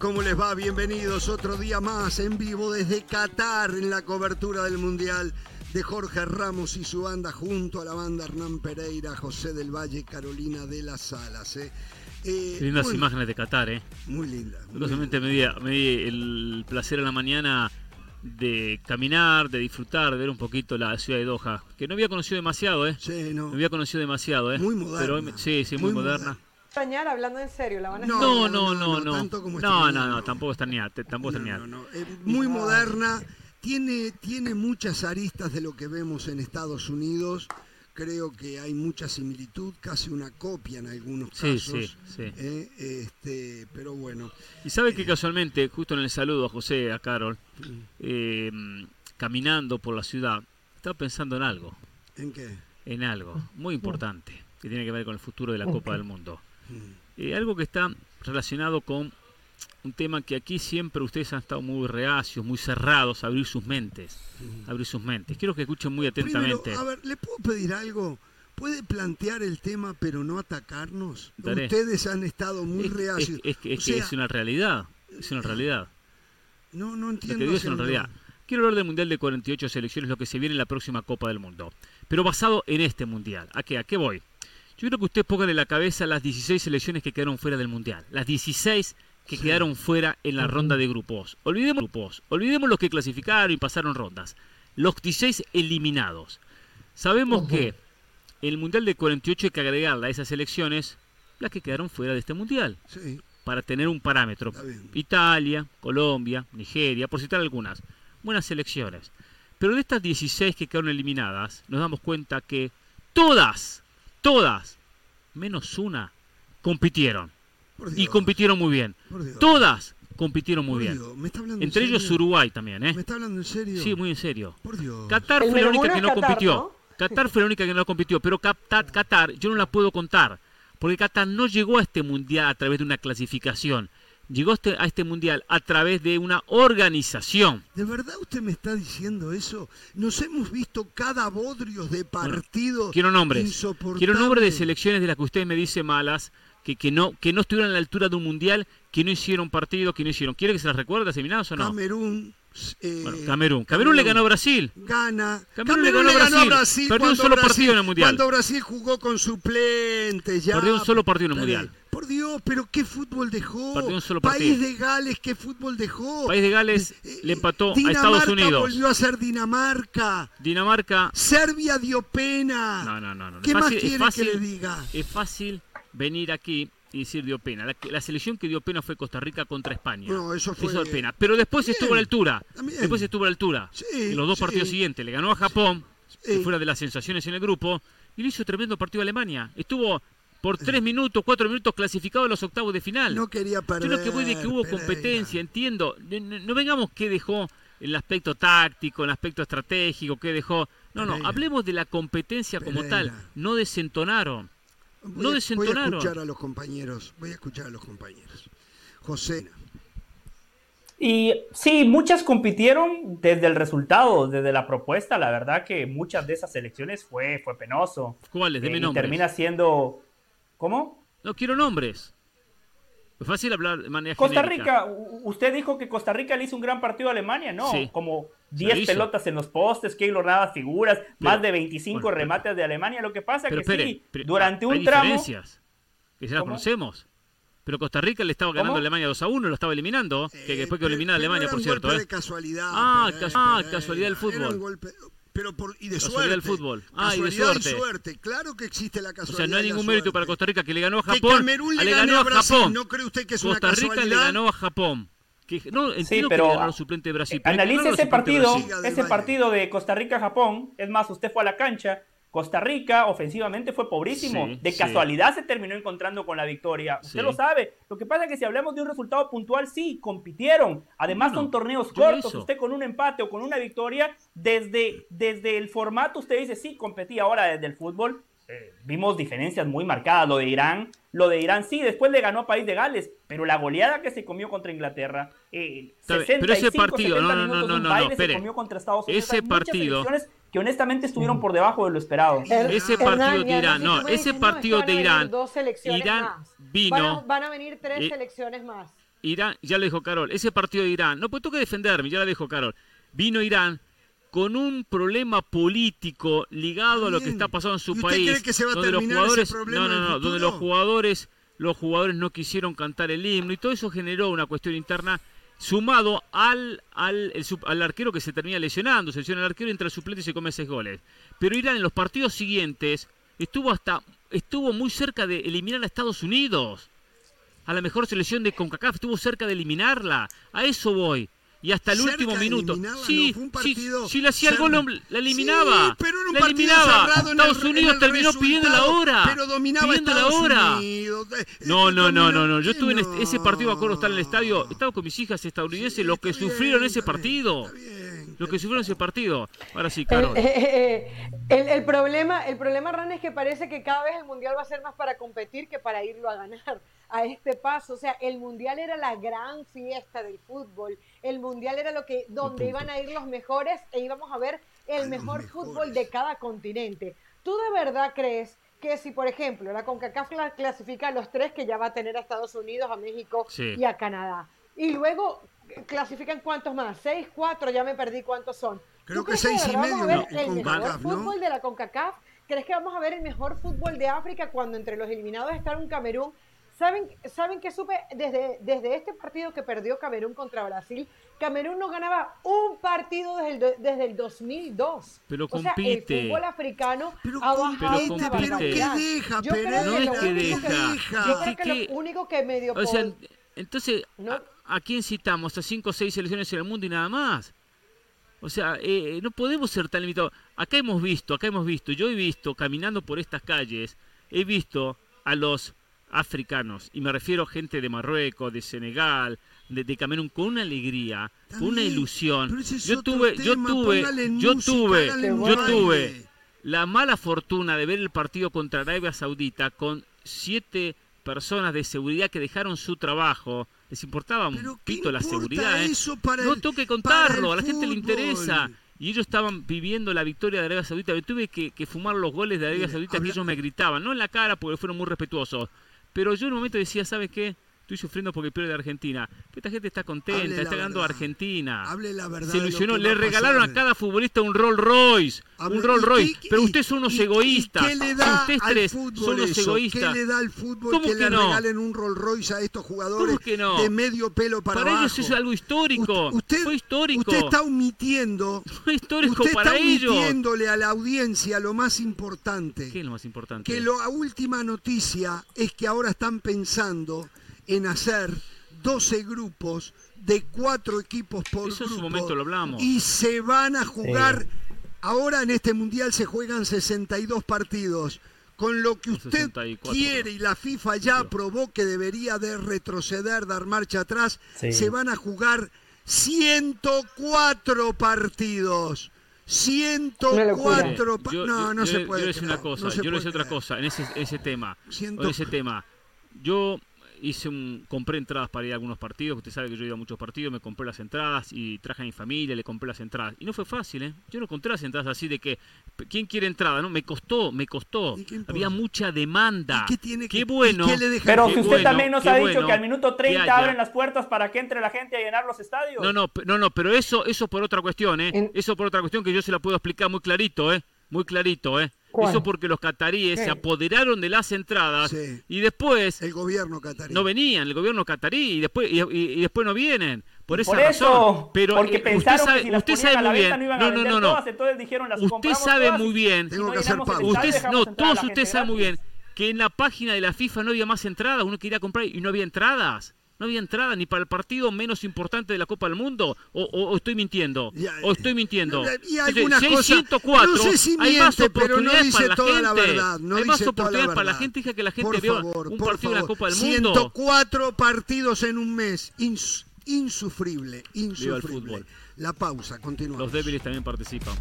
¿cómo les va? Bienvenidos otro día más en vivo desde Qatar en la cobertura del Mundial de Jorge Ramos y su banda junto a la banda Hernán Pereira, José del Valle, Carolina de las Salas. ¿eh? Eh, lindas muy, imágenes de Qatar, ¿eh? Muy linda. Solamente me, di, me di el placer en la mañana de caminar, de disfrutar, de ver un poquito la ciudad de Doha, que no había conocido demasiado, ¿eh? Sí, no. No había conocido demasiado, ¿eh? Muy moderna. Pero, sí, sí, muy, moderna. Moderna extrañar hablando en serio, la van no, no, no, no, no, no, tanto como no, este no, no, tampoco extrañar, tampoco eh, muy moderna, tiene, tiene muchas aristas de lo que vemos en Estados Unidos. Creo que hay mucha similitud, casi una copia en algunos casos. Sí, sí, sí. Eh, este, pero bueno. Y sabe que eh, casualmente, justo en el saludo a José, a Carol, eh, caminando por la ciudad, estaba pensando en algo. ¿En qué? En algo muy importante que tiene que ver con el futuro de la. Copa del Mundo. Eh, algo que está relacionado con un tema que aquí siempre ustedes han estado muy reacios, muy cerrados a abrir sus mentes, abrir sus mentes. Quiero que escuchen muy atentamente. a ver, ¿le puedo pedir algo? ¿Puede plantear el tema pero no atacarnos? Ustedes han estado muy reacios. Es, que es una realidad, es una realidad. No, no entiendo. Lo que es una realidad. Quiero hablar del Mundial de 48 selecciones, lo que se viene en la próxima Copa del Mundo. Pero basado en este Mundial. ¿A qué? ¿A qué voy? Yo quiero que ustedes pongan en la cabeza las 16 selecciones que quedaron fuera del Mundial. Las 16 que quedaron fuera en la ronda de grupos. Olvidemos, grupos. Olvidemos los que clasificaron y pasaron rondas. Los 16 eliminados. Sabemos que el Mundial de 48 hay que agregarle a esas elecciones las que quedaron fuera de este Mundial. Para tener un parámetro. Italia, Colombia, Nigeria, por citar algunas. Buenas selecciones. Pero de estas 16 que quedaron eliminadas, nos damos cuenta que todas, todas, menos una, compitieron y compitieron muy bien. Todas compitieron muy bien. Entre ellos Uruguay también, ¿eh? ¿Me está hablando en serio? Sí, muy en serio. Qatar fue la única que no compitió. Qatar fue la única que no compitió, pero Qatar yo no la puedo contar, porque Qatar no llegó a este mundial a través de una clasificación. Llegó este, a este mundial a través de una organización. ¿De verdad usted me está diciendo eso? Nos hemos visto cada bodrio de partido. quiero nombres. Quiero nombres de selecciones de las que usted me dice malas que, que, no, que no estuvieron a la altura de un mundial, que no hicieron partido, que no hicieron. ¿Quiere que se las recuerde eliminados o no? Camerún. Eh, Camerún. Camerún. le ganó a Brasil. Gana. Camerún, le ganó, a Brasil. Perdió un solo partido en el mundial. Cuando Brasil jugó con suplentes ya. Perdió un solo partido en el mundial. Por Dios, pero qué fútbol dejó. Perdió un solo partido. País de Gales, qué fútbol dejó. País de Gales eh, le empató a Estados Unidos. volvió a ser Dinamarca. Dinamarca. Serbia dio pena. No, no, no. no. ¿Qué más quiere que le diga? Es fácil venir aquí y decir dio pena. La, selección que dio pena fue Costa Rica contra España. No, eso fue. pena. Pero después estuvo a la altura. Después estuvo a la altura. en los dos partidos siguientes. Le ganó a Japón, fuera de las sensaciones en el grupo, y le hizo tremendo partido a Alemania. Estuvo por tres minutos, cuatro minutos clasificado a los octavos de final. No quería perder. Yo lo que voy de que hubo competencia, entiendo. No, vengamos qué dejó el aspecto táctico, el aspecto estratégico, qué dejó. No, no, hablemos de la competencia como tal. No desentonaron. No desentonaron. Voy a escuchar a los compañeros. Voy a escuchar a los compañeros. José. Y sí, muchas compitieron desde el resultado, desde la propuesta. La verdad que muchas de esas elecciones fue, fue penoso. ¿Cuáles? Deme eh, Termina siendo. ¿Cómo? No quiero nombres. Es fácil hablar de manera Costa Rica, usted dijo que Costa Rica le hizo un gran partido a Alemania, ¿no? Como 10 pelotas en los postes, que Navas figuras, más de 25 remates de Alemania. Lo que pasa es que sí, durante un tramo. Diferencias, que ya las conocemos. Pero Costa Rica le estaba ganando a Alemania 2 a 1, lo estaba eliminando. que después que eliminó a Alemania, por cierto. ¿eh? casualidad. Ah, ah casualidad del fútbol pero por, y de suerte. del fútbol. Ah, y de suerte. Claro que existe la casualidad. O sea, no hay ningún mérito para Costa Rica que le ganó a Japón. Que Camerún le, ganó a, Japón. ¿No cree usted que es Costa una Rica le ganó a Japón. Que, no, entiendo sí, pero, que suplente de Brasil. Analice ese partido, ese partido de Costa Rica-Japón. Es más, usted fue a la cancha Costa Rica ofensivamente fue pobrísimo. de casualidad se terminó encontrando con la victoria. Usted lo sabe. Lo que pasa es que si hablamos de un resultado puntual, sí, compitieron. Además son torneos cortos. Usted con un empate o con una victoria, desde, desde el formato usted dice, sí, competí ahora desde el fútbol. Eh, vimos diferencias muy marcadas. Lo de Irán, lo de Irán sí, después le ganó a País de Gales, pero la goleada que se comió contra Inglaterra, eh, pero ese partido, no, no, no, no, no, no, se comió contra Estados Unidos. Ese partido que honestamente estuvieron por debajo de lo esperado. ese partido de Irán, no, ese partido de Irán, Irán vino. Van a, venir tres selecciones más. Irán, ya lo dijo Carol, ese partido de Irán, no, pues tengo que defenderme, ya lo dijo Carol. Vino Irán con un problema político ligado a lo que está pasando en su país. Cree que se va a donde los jugadores, no, no, no, donde los jugadores, los jugadores no quisieron cantar el himno y todo eso generó una cuestión interna sumado al, al, al arquero que se termina lesionando, se lesiona el arquero, entra el suplente y se come seis goles. Pero Irán en los partidos siguientes estuvo hasta estuvo muy cerca de eliminar a Estados Unidos. A la mejor selección de CONCACAF estuvo cerca de eliminarla. A eso voy y hasta el último minuto. Sí, si le hacía el gol, la eliminaba. pero en un la eliminaba. Estados Unidos terminó pidiendo la hora. Pero dominaba pidiendo la hora. No, no, no, no, no. Yo estuve en ese partido, acuerdo estar en el estadio. Estaba con mis hijas estadounidenses, los que sufrieron ese partido. Lo que sufrieron ese partido. Ahora sí, Carol. Eh, eh, eh, el, problema, el problema, Ran, es que parece que cada vez el Mundial va a ser más para competir que para irlo a ganar a este paso. O sea, el Mundial era la gran fiesta del fútbol. El Mundial era lo que donde iban a ir los mejores e íbamos a ver el mejor fútbol de cada continente. ¿Tú de verdad crees que si, por ejemplo, la CONCACAF clasifica a los tres que ya va a tener a Estados Unidos, a México y a Canadá, y luego clasifican cuántos más, seis, cuatro, ya me perdí cuántos son. Creo que seis y medio. Vamos a ver el mejor fútbol de la CONCACAF. ¿Crees que vamos a ver el mejor fútbol de África cuando entre los eliminados está un Camerún? ¿Saben, ¿Saben que supe desde, desde este partido que perdió Camerún contra Brasil? Camerún no ganaba un partido desde el, desde el 2002. Pero compite. O sea, el fútbol africano pero, ha bajado pero, pero ¿qué deja, Yo creo no que es que deja. yo creo que lo único que medio... O sea, entonces, ¿a, quién citamos? ¿A cinco o seis selecciones en el mundo y nada más? O sea, eh, eh, no podemos ser tan limitados. Acá hemos visto, acá hemos visto, yo he visto, caminando por estas calles, he visto a los africanos, y me refiero a gente de Marruecos, de Senegal, de, Camerún, con una alegría, con una ilusión. Yo tuve, yo tuve, yo tuve, yo tuve la mala fortuna de ver el partido contra Arabia Saudita con siete personas de seguridad que dejaron su trabajo. Les importaba un pito la seguridad. ¿eh? no tengo que contarlo, a la gente le interesa. Y ellos estaban viviendo la victoria de Arabia Saudita. Yo tuve que, fumar los goles de Arabia Saudita que ellos me gritaban, no en la cara porque fueron muy respetuosos. Pero yo en un momento decía, ¿sabes qué? Estoy sufriendo porque pierde Argentina. esta gente está contenta, está ganando Argentina. Hable la verdad. Se ilusionó, le regalaron a, cada futbolista un Rolls Royce. un Rolls Royce. pero ustedes son unos egoístas. ¿Qué le da ustedes tres son unos egoístas. ¿Qué le da al fútbol que, le regalen un Rolls Royce a estos jugadores de medio pelo para, para ellos es algo histórico. Usted, Fue histórico. Usted está omitiendo. Fue histórico usted para está omitiéndole a la audiencia lo más importante. ¿Qué es lo más importante? Que la última noticia es que ahora están pensando en hacer 12 grupos de cuatro equipos por Eso grupo. En su momento lo hablamos. Y se van a jugar. Ahora en este mundial se juegan 62 partidos. Con lo que usted quiere y la FIFA ya aprobó que debería de retroceder, dar marcha atrás, se van a jugar 104 partidos. 104 partidos. no, no se puede. Yo le decir una cosa, yo le decir otra cosa en ese, ese tema. En ese tema. Yo hice un, compré entradas para ir a algunos partidos, usted sabe que yo he ido a muchos partidos, me compré las entradas y traje a mi familia, le compré las entradas. Y no fue fácil, ¿eh? Yo no encontré las entradas así de que, ¿quién quiere entrada? No, me costó, me costó. Había mucha demanda. ¿Qué, tiene qué bueno. Pero si usted también nos ha dicho que al minuto 30 abren las puertas para que entre la gente a llenar los estadios. No, no, no, no pero eso, eso por otra cuestión, ¿eh? Eso por otra cuestión que yo se la puedo explicar muy clarito, ¿eh? Muy clarito, ¿eh? Eso porque los cataríes se apoderaron de las entradas y después el gobierno catarí no venían, el gobierno catarí y después y, después no vienen. Por esa razón. Pero porque eh, usted sabe, usted sabe muy bien. No, no, no, no. entonces dijeron las usted sabe muy bien. Tengo que hacer Usted, no, todos ustedes saben muy bien que en la página de la FIFA no había más entradas, uno quería comprar y no había entradas. No había entrada ni para el partido menos importante de la Copa del Mundo. ¿O, estoy mintiendo? ¿O estoy mintiendo? Y algunas 604, no sé si miente, hay más oportunidades para la gente. La verdad, no hay más oportunidades para la gente. Que la gente vio un partido de la Copa del Mundo. 104 partidos en un mes. insufrible, insufrible. La pausa, continuamos. Los débiles también participan.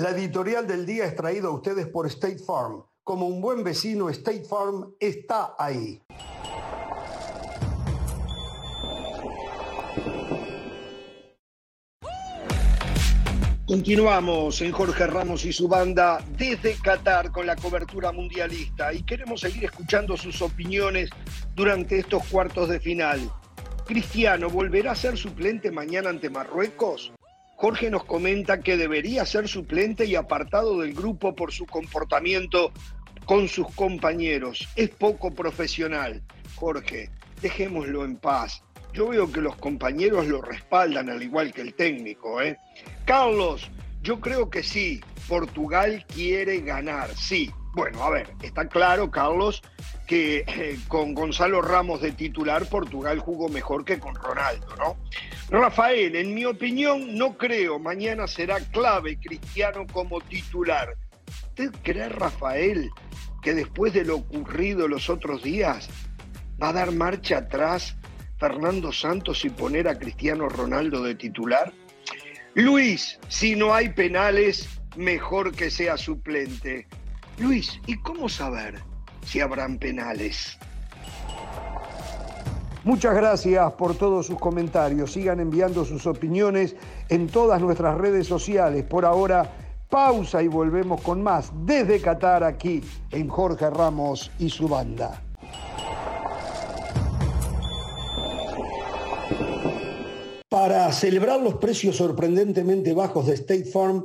La editorial del día es traída a ustedes por State Farm. Como un buen vecino, State Farm está ahí. Continuamos en Jorge Ramos y su banda desde Qatar con la cobertura mundialista y queremos seguir escuchando sus opiniones durante estos cuartos de final. Cristiano, ¿volverá a ser suplente mañana ante Marruecos? Jorge nos comenta que debería ser suplente y apartado del grupo por su comportamiento con sus compañeros. Es poco profesional. Jorge, dejémoslo en paz. Yo veo que los compañeros lo respaldan al igual que el técnico. ¿eh? Carlos, yo creo que sí. Portugal quiere ganar, sí. Bueno, a ver, está claro, Carlos, que eh, con Gonzalo Ramos de titular Portugal jugó mejor que con Ronaldo, ¿no? Rafael, en mi opinión, no creo. Mañana será clave Cristiano como titular. ¿Usted cree, Rafael, que después de lo ocurrido los otros días va a dar marcha atrás Fernando Santos y poner a Cristiano Ronaldo de titular? Luis, si no hay penales, mejor que sea suplente. Luis, ¿y cómo saber si habrán penales? Muchas gracias por todos sus comentarios. Sigan enviando sus opiniones en todas nuestras redes sociales. Por ahora, pausa y volvemos con más desde Qatar aquí en Jorge Ramos y su banda. Para celebrar los precios sorprendentemente bajos de State Farm,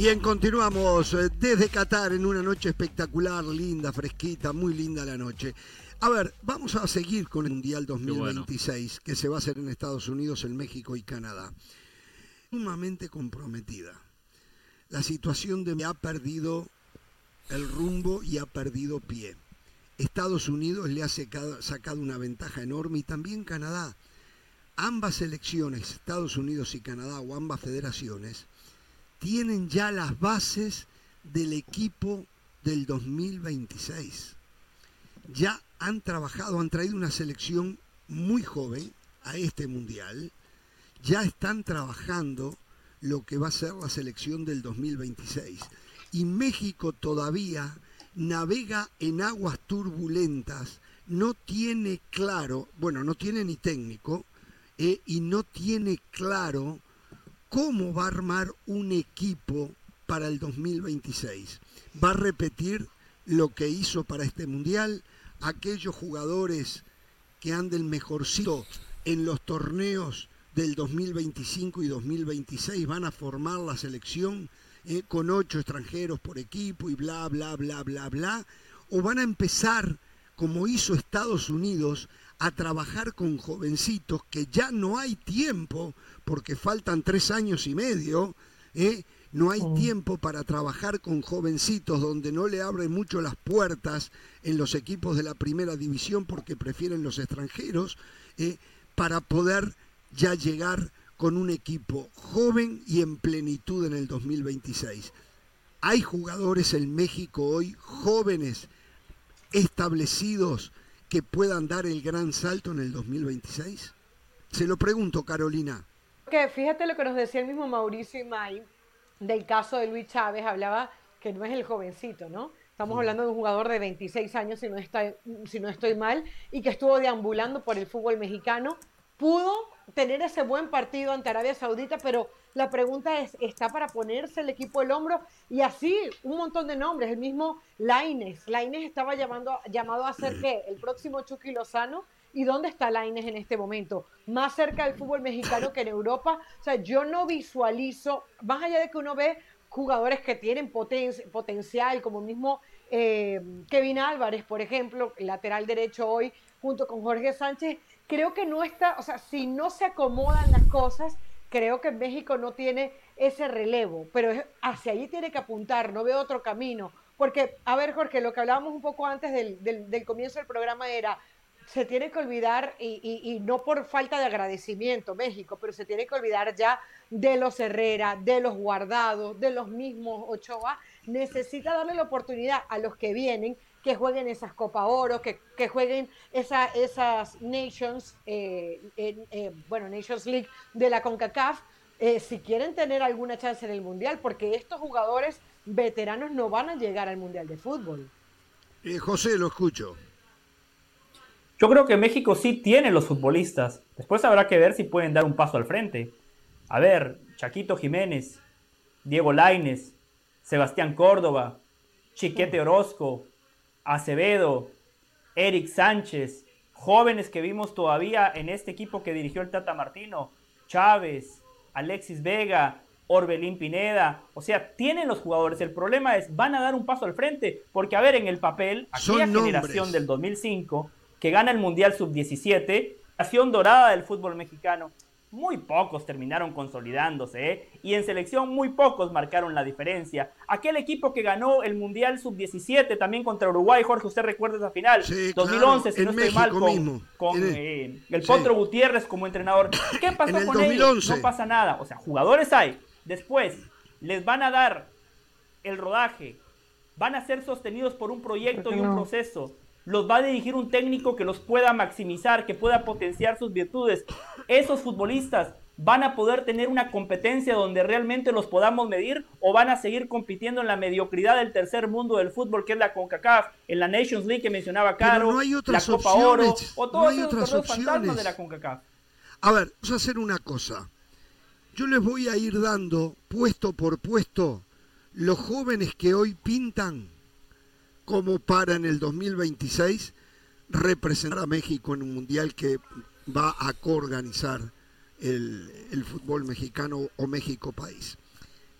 Bien, continuamos eh, desde Qatar en una noche espectacular, linda, fresquita, muy linda la noche. A ver, vamos a seguir con el Mundial 2026 que se va a hacer en Estados Unidos, en México y Canadá. Sumamente comprometida. La situación de ha perdido el rumbo y ha perdido pie. Estados Unidos le ha sacado una ventaja enorme y también Canadá. Ambas selecciones, Estados Unidos y Canadá o ambas federaciones, tienen ya las bases del equipo del 2026. Ya han trabajado, han traído una selección muy joven a este mundial. Ya están trabajando lo que va a ser la selección del 2026. Y México todavía navega en aguas turbulentas, no tiene claro, bueno, no tiene ni técnico, eh, y no tiene claro cómo va a armar un equipo para el 2026. Va a repetir lo que hizo para este mundial, aquellos jugadores que anden mejorcito en los torneos del 2025 y 2026 van a formar la selección eh, con ocho extranjeros por equipo y bla, bla, bla, bla, bla, o van a empezar, como hizo Estados Unidos, a trabajar con jovencitos que ya no hay tiempo, porque faltan tres años y medio, ¿eh? no hay tiempo para trabajar con jovencitos donde no le abren mucho las puertas en los equipos de la primera división porque prefieren los extranjeros, ¿eh? para poder ya llegar con un equipo joven y en plenitud en el 2026. Hay jugadores en México hoy jóvenes, establecidos, que puedan dar el gran salto en el 2026? Se lo pregunto, Carolina. Que fíjate lo que nos decía el mismo Mauricio Imay del caso de Luis Chávez, hablaba que no es el jovencito, ¿no? Estamos hablando de un jugador de 26 años, si no, está, si no estoy mal, y que estuvo deambulando por el fútbol mexicano. Pudo tener ese buen partido ante Arabia Saudita, pero la pregunta es, ¿está para ponerse el equipo el hombro? Y así, un montón de nombres, el mismo Laines. Laines estaba llamando, llamado a ser qué? El próximo Chucky Lozano. ¿Y dónde está Laines en este momento? Más cerca del fútbol mexicano que en Europa. O sea, yo no visualizo, más allá de que uno ve jugadores que tienen potencial, como mismo eh, Kevin Álvarez, por ejemplo, lateral derecho hoy, junto con Jorge Sánchez, creo que no está, o sea, si no se acomodan las cosas, creo que México no tiene ese relevo, pero hacia allí tiene que apuntar, no veo otro camino. Porque, a ver, Jorge, lo que hablábamos un poco antes del, comienzo del programa era, se tiene que olvidar, y, no por falta de agradecimiento México, pero se tiene que olvidar ya de los Herrera, de los Guardados, de los mismos Ochoa, necesita darle la oportunidad a los que vienen que jueguen esas Copa Oro, que, que jueguen esa, esas Nations, eh, eh, bueno, Nations League de la CONCACAF, eh, si quieren tener alguna chance en el Mundial, porque estos jugadores veteranos no van a llegar al Mundial de Fútbol. José, lo escucho. Yo creo que México sí tiene los futbolistas. Después habrá que ver si pueden dar un paso al frente. A ver, Chaquito Jiménez, Diego Laines, Sebastián Córdoba, Chiquete Orozco, Acevedo, Eric Sánchez, jóvenes que vimos todavía en este equipo que dirigió el Tata Martino, Chávez, Alexis Vega, Orbelín Pineda, o sea, tienen los jugadores. El problema es, van a dar un paso al frente, porque a ver, en el papel, aquella generación del 2005 que gana el Mundial Sub-17, generación dorada del fútbol mexicano, muy pocos terminaron consolidándose ¿eh? y en selección muy pocos marcaron la diferencia. Aquel equipo que ganó el Mundial Sub-17 también contra Uruguay, Jorge, usted recuerda esa final, 2011, si no estoy mal, con, el, eh, Potro Gutiérrez como entrenador. ¿Qué pasó con ellos? No pasa nada. O sea, jugadores hay. Después, les van a dar el rodaje, van a ser sostenidos por un proyecto y un proceso los va a dirigir un técnico que los pueda maximizar, que pueda potenciar sus virtudes. Esos futbolistas van a poder tener una competencia donde realmente los podamos medir o van a seguir compitiendo en la mediocridad del tercer mundo del fútbol que es la CONCACAF, en la Nations League que mencionaba Caro, la Copa Oro o todos esos torneos fantasmas de la CONCACAF. A ver, vamos a hacer una cosa. Yo les voy a ir dando puesto por puesto los jóvenes que hoy pintan como para en el 2026 representar a México en un mundial que va a coorganizar el, el fútbol mexicano o México país.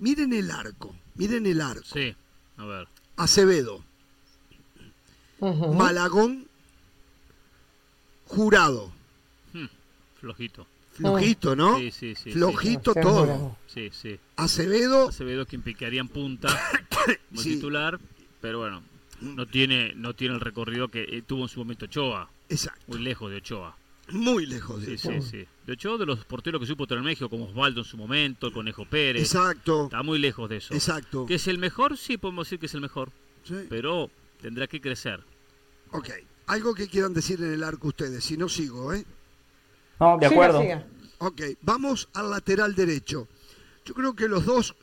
Miren el arco, miren el arco. Sí, a ver. Acevedo, Malagón, Jurado. Hmm, flojito. Flojito, ¿no? Sí, sí, sí. Flojito todo. Sí, sí. Acevedo. Acevedo quien picaría en punta como titular, pero bueno, no tiene, no tiene el recorrido que eh, tuvo en su momento Ochoa. Exacto. Muy lejos de Ochoa. Muy lejos de Ochoa. Sí, sí. De Ochoa, de los porteros que supo tener México, como Osvaldo en su momento, el Conejo Pérez. Exacto. Está muy lejos de eso. Exacto. ¿Que es el mejor? Sí, podemos decir que es el mejor. Sí. Pero tendrá que crecer. Ok. Algo que quieran decir en el arco ustedes, si no sigo, ¿eh? No, de acuerdo. Ok, vamos al lateral derecho. Yo creo que los dos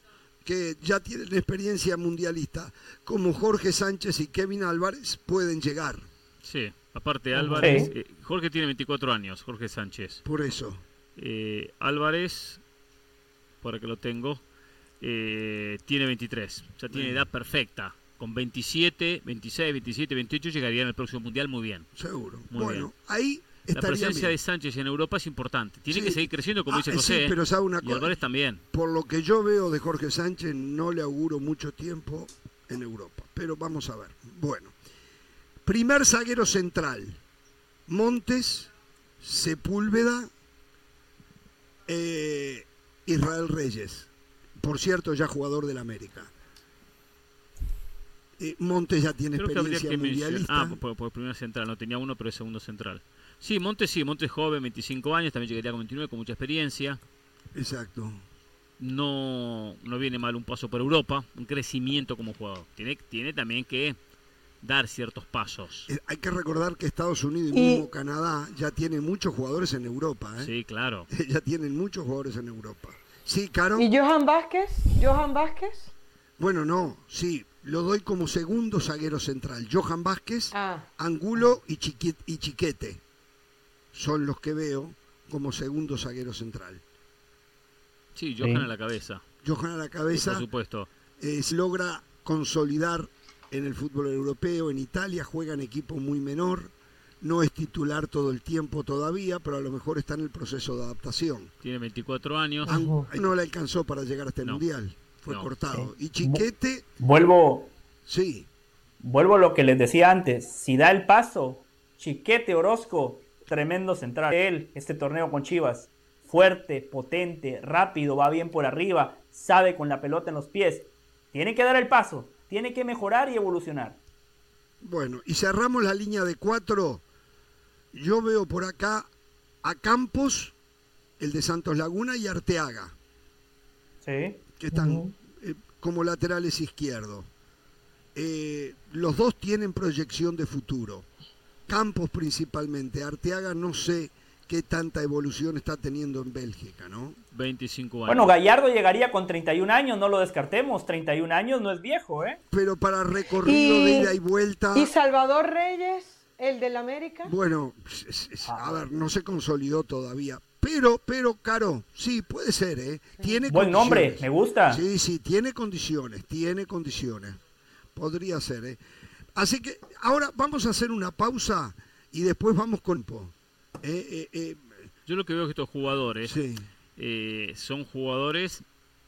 que ya tienen experiencia mundialista, como Jorge Sánchez y Kevin Álvarez, pueden llegar. Sí, aparte Álvarez, eh, Jorge tiene 24 años, Jorge Sánchez. Por eso. Eh, Álvarez, para que lo tengo, eh, tiene 23, o sea, tiene edad perfecta. Con 27, 26, 27, 28 llegaría en el próximo mundial muy bien. Seguro. bueno, ahí la presencia de Sánchez en Europa es importante. Tiene que seguir creciendo, como ah, dice José. pero sabe una y Álvarez también. Por lo que yo veo de Jorge Sánchez, no le auguro mucho tiempo en Europa. Pero vamos a ver. Bueno, primer zaguero central: Montes, Sepúlveda, eh, Israel Reyes. Por cierto, ya jugador del América. Eh, Montes ya tiene experiencia mundialista. Ah, por, por, primer central, no tenía uno, pero es segundo central. Sí, Montes sí, Montes joven, 25 años, también llegaría con 29, con mucha experiencia. Exacto. No, no viene mal un paso por Europa, un crecimiento como jugador. Tiene, tiene también que dar ciertos pasos. Eh, hay que recordar que Estados Unidos y, mismo Canadá ya tienen muchos jugadores en Europa. ¿eh? Sí, claro. ya tienen muchos jugadores en Europa. Sí, Caro. ¿Y Johan Vázquez? ¿Johan Vázquez? Bueno, no, sí, lo doy como segundo zaguero central. Johan Vázquez, ah. Angulo y, y Chiquete son los que veo como segundo zaguero central. Sí, Johan a la cabeza. Johan a la cabeza. por supuesto. logra consolidar en el fútbol europeo. En Italia juega en equipo muy menor. No es titular todo el tiempo todavía, pero a lo mejor está en el proceso de adaptación. Tiene 24 años. no le alcanzó para llegar hasta el Mundial. Fue cortado. Y Chiquete. Vuelvo. Sí. Vuelvo a lo que les decía antes. Si da el paso, Chiquete Orozco tremendo central. Él, este torneo con Chivas, fuerte, potente, rápido, va bien por arriba, sabe con la pelota en los pies. Tiene que dar el paso, tiene que mejorar y evolucionar. Bueno, y cerramos la línea de cuatro. Yo veo por acá a Campos, el de Santos Laguna y Arteaga. Sí. Que están eh, como laterales izquierdos. eh, los dos tienen proyección de futuro. Campos principalmente. Arteaga no sé qué tanta evolución está teniendo en Bélgica, ¿no? 25 años. Bueno, Gallardo llegaría con 31 años, no lo descartemos. 31 años no es viejo, ¿eh? Pero para recorrido de ida y vuelta. ¿Y Salvador Reyes, el del América? Bueno, a ver, no se consolidó todavía. Pero, pero, Caro, sí, puede ser, ¿eh? Tiene Buen nombre, me gusta. Sí, sí, tiene condiciones, tiene condiciones. Podría ser, ¿eh? Así que ahora vamos a hacer una pausa y después vamos con... Eh, eh, eh, Yo lo que veo es que estos jugadores son jugadores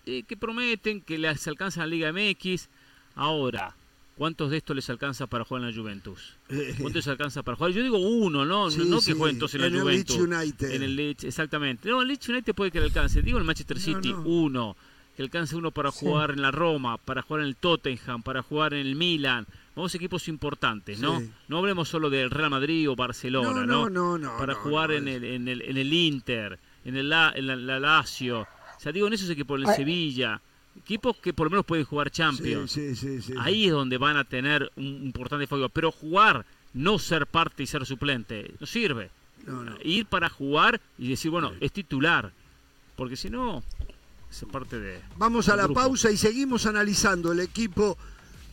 que prometen que les alcanzan la Liga MX. Ahora, ¿cuántos de estos les alcanza para jugar en la Juventus? ¿Cuántos les alcanza para jugar? Yo digo uno, no, no que jueguen entonces en la Juventus. El United. En el Leeds, exactamente. No, el Leeds United puede que le alcance. Digo en el Manchester City, uno. Que alcance uno para jugar en la Roma, para jugar en el Tottenham, para jugar en el Milan Vamos equipos importantes, ¿no? No hablemos solo del Real Madrid o Barcelona, ¿no? No, no, Para jugar en, el, en, el, en el Inter, en el la, la, Lazio. O sea, digo, en esos equipos, en el Sevilla. Equipos que por lo menos pueden jugar Champions. Sí, sí, sí, Ahí es donde van a tener un importante fuego. Pero jugar, no ser parte y ser suplente, no sirve. Ir para jugar y decir, bueno, es titular. Porque si no, es parte de. Vamos a la pausa y seguimos analizando el equipo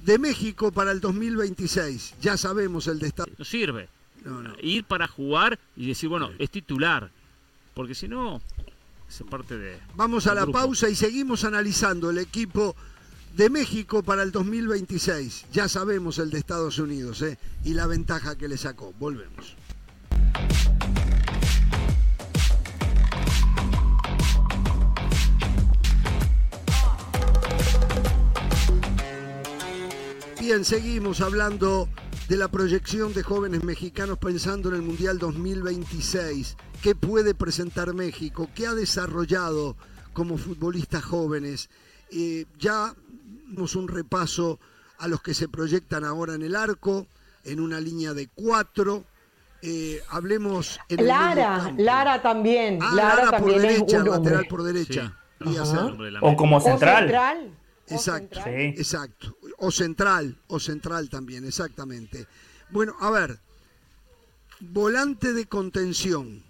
de México para el 2026. Ya sabemos el de Estados No sirve. Ir para jugar y decir, bueno, es titular. Porque si no, es parte de. Vamos a la pausa y seguimos analizando el equipo de México para el 2026. Ya sabemos el de Estados Unidos ¿eh? y la ventaja que le sacó. Volvemos. Bien, seguimos hablando de la proyección de jóvenes mexicanos pensando en el Mundial 2026. ¿Qué puede presentar México? ¿Qué ha desarrollado como futbolistas jóvenes? Eh, ya dimos un repaso a los que se proyectan ahora en el arco, en una línea de cuatro. Eh, hablemos en Lara, Lara también. Ah, Lara, también por derecha, lateral por derecha. O como central. Exacto, exacto. O central, o central también, exactamente. Bueno, a ver, volante de contención.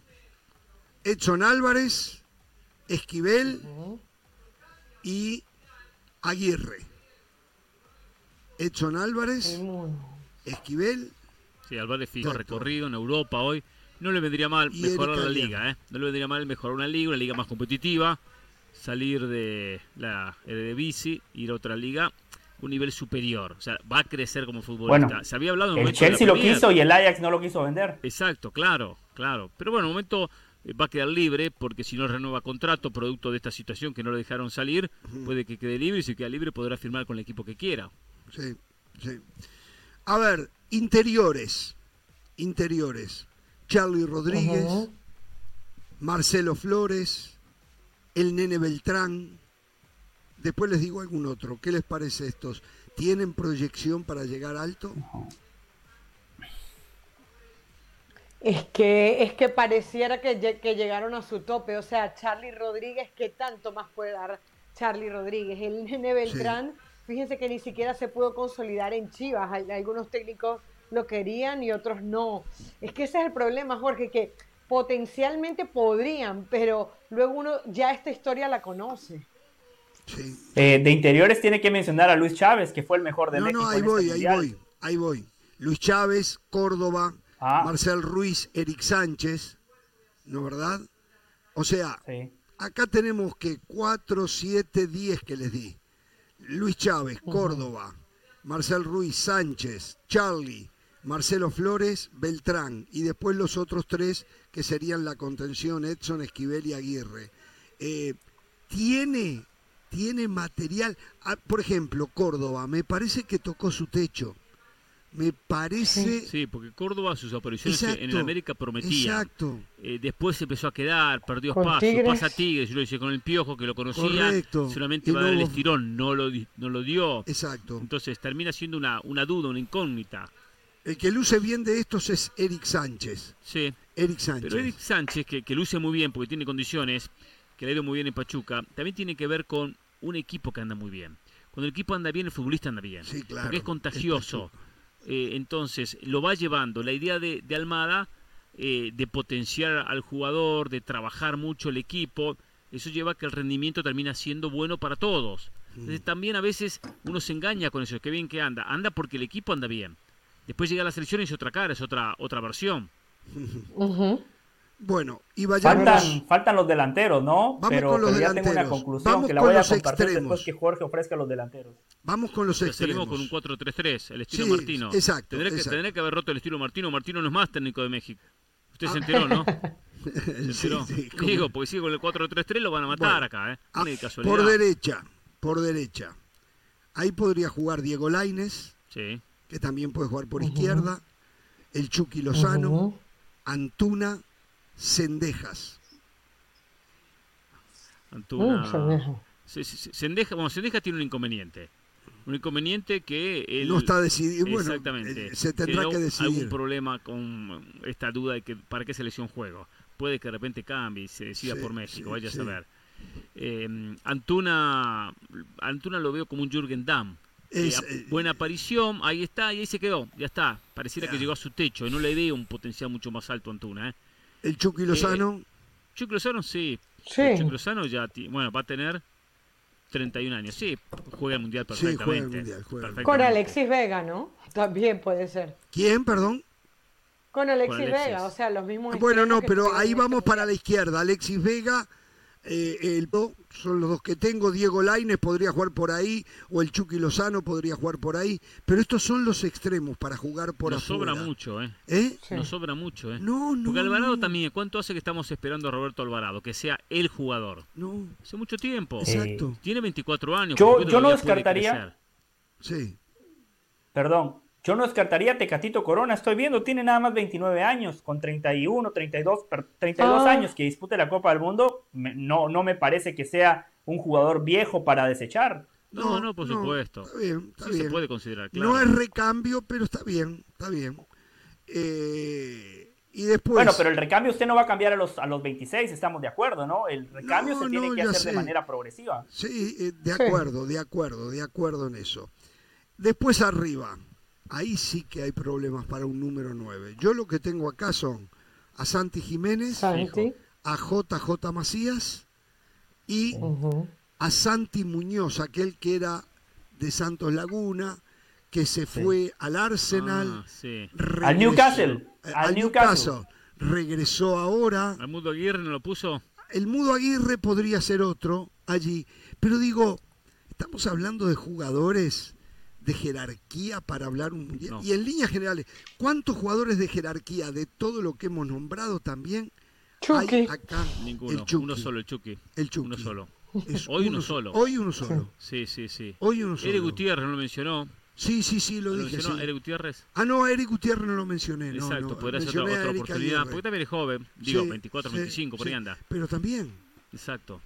Edson Álvarez, Esquivel y Aguirre. Edson Álvarez, Esquivel. Sí, Álvarez fijo recorrido en Europa hoy. No le vendría mal mejorar la liga, ¿eh? No le vendría mal mejorar una liga, una liga más competitiva salir de la de bici, ir a otra liga, un nivel superior. O sea, va a crecer como futbolista. Se había hablado el Chelsea lo quiso y el Ajax no lo quiso vender. Exacto, claro, claro. Pero bueno, en un momento eh, va a quedar libre porque si no renueva contrato producto de esta situación que no lo dejaron salir, puede que quede libre y si queda libre podrá firmar con el equipo que quiera. Sí, sí. A ver, interiores. Interiores. Charlie Rodríguez, Marcelo Flores, el Nene Beltrán. Después les digo algún otro. ¿Qué les parece estos? ¿Tienen proyección para llegar alto? Es que, es que pareciera que, llegaron a su tope. O sea, Charlie Rodríguez, ¿qué tanto más puede dar Charlie Rodríguez? El Nene Beltrán, fíjense que ni siquiera se pudo consolidar en Chivas. Algunos técnicos lo querían y otros no. Es que ese es el problema, Jorge, que potencialmente podrían, pero luego uno ya esta historia la conoce. Eh, de interiores tiene que mencionar a Luis Chávez, que fue el mejor de México. No, ahí este voy, ahí voy, ahí voy. Luis Chávez, Córdoba, ah. Marcel Ruiz, Eric Sánchez, ¿no verdad? O sea, acá tenemos que 4, 7, 10 que les di. Luis Chávez, Córdoba, Marcel Ruiz, Sánchez, Charlie, Marcelo Flores, Beltrán y después los otros tres que serían la contención Edson, Esquivel y Aguirre. Eh, tiene, tiene material, ah, por ejemplo, Córdoba, me parece que tocó su techo. Me parece. Sí, porque Córdoba sus apariciones en el América prometía. Exacto. Eh, después se empezó a quedar, perdió espacio, pasa Tigres, yo lo hice con el Piojo, que lo conocía. Solamente va a dar el estirón, no lo, no lo dio. Exacto. Entonces termina siendo una, una duda, una incógnita. El que luce bien de estos es Eric Sánchez. Sí. Eric Sánchez. Pero Eric Sánchez, que, luce muy bien porque tiene condiciones, que le ha ido muy bien en Pachuca, también tiene que ver con un equipo que anda muy bien. Cuando el equipo anda bien, el futbolista anda bien. Sí, claro. Porque es contagioso. Eh, entonces, lo va llevando. La idea de, Almada, eh, de potenciar al jugador, de trabajar mucho el equipo, eso lleva a que el rendimiento termina siendo bueno para todos. Entonces, también a veces uno se engaña con eso, que bien que anda. Anda porque el equipo anda bien. Después llega la selección y es otra cara, es otra, otra versión. Bueno, y vayamos... Faltan, faltan los delanteros, ¿no? Vamos pero, con los delanteros. ya tengo una conclusión Vamos que la voy a compartir después que Jorge ofrezca los delanteros. Vamos con los extremos. Seguimos con un 4-3-3, el estilo Martino. Exacto tendré, Que, tendré que haber roto el estilo Martino. Martino no es más técnico de México. Usted se ah. enteró, ¿no? ¿Se enteró? Digo, porque si con el 4-3-3 lo van a matar acá, ¿eh? Ah, por derecha, por derecha. Ahí podría jugar Diego Laines, sí. Que también puede jugar por izquierda. El Chucky Lozano, Antuna, Cendejas. Antuna. Uh, Sendeja, bueno, Sendeja tiene un inconveniente. Un inconveniente que él, no está decidido. Bueno, exactamente. Eh, se tendrá que decidir. algún problema con esta duda de que para qué selección juego. Puede que de repente cambie y se decida por México, vaya a saber. Eh, Antuna, Antuna lo veo como un Jürgen Damm. Eh, buena aparición, ahí está, y ahí se quedó, ya está. Pareciera que llegó a su techo, y no le veo un potencial mucho más alto a Antuna. ¿eh? El Chucky Lozano. Chucky Lozano, sí. sí. Chucky Lozano ya, bueno, va a tener 31 años. Sí, juega el mundial perfectamente. Con Alexis Vega, ¿no? También puede ser. ¿Quién, perdón? Con Alexis, Vega, o sea, los mismos. Bueno, no, pero ahí vamos para la izquierda. Alexis Vega eh, el, son los dos que tengo. Diego Laines podría jugar por ahí, o el Chucky Lozano podría jugar por ahí, pero estos son los extremos para jugar por Nos sobra mucho, ¿eh? ¿Eh? Nos sobra mucho, ¿eh? No, no. Porque Alvarado también, ¿cuánto hace que estamos esperando a Roberto Alvarado? Que sea el jugador. No. Hace mucho tiempo. Exacto. Tiene 24 años. Yo, yo no descartaría. Sí. Perdón, yo no descartaría Tecatito Corona, estoy viendo, tiene nada más 29 años, con 31, 32, 32 años que dispute la Copa del Mundo, no, no me parece que sea un jugador viejo para desechar. No, no, por supuesto. Está bien, está bien. se puede considerar, claro. No es recambio, pero está bien, está bien. Eh, y después... Bueno, pero el recambio usted no va a cambiar a los, a los 26, estamos de acuerdo, ¿no? El recambio se tiene que hacer de manera progresiva. Sí, eh, de acuerdo, de acuerdo, de acuerdo en eso. Después arriba, ahí sí que hay problemas para un número 9. Yo lo que tengo acá son a Santi Jiménez, a JJ Macías y a Santi Muñoz, aquel que era de Santos Laguna, que se fue al Arsenal, ah, al Newcastle, eh, al, Newcastle. regresó ahora. ¿El Mudo Aguirre no lo puso? El Mudo Aguirre podría ser otro allí, pero digo, estamos hablando de jugadores de jerarquía para hablar un mundial. Y en líneas generales, ¿cuántos jugadores de jerarquía de todo lo que hemos nombrado también hay acá? Ninguno, uno solo, el Chucky. El Chucky. Uno solo. hoy uno, solo. Hoy uno solo. Sí, sí, sí. Hoy uno solo. Eric Gutiérrez no lo mencionó. Sí, sí, sí, lo, dije. Mencionó Eric Gutiérrez? Ah, no, Eric Gutiérrez no lo mencioné. Exacto, no, podría ser otra, oportunidad. Porque también es joven, digo, 24, 25, por ahí anda. Pero también. Exacto.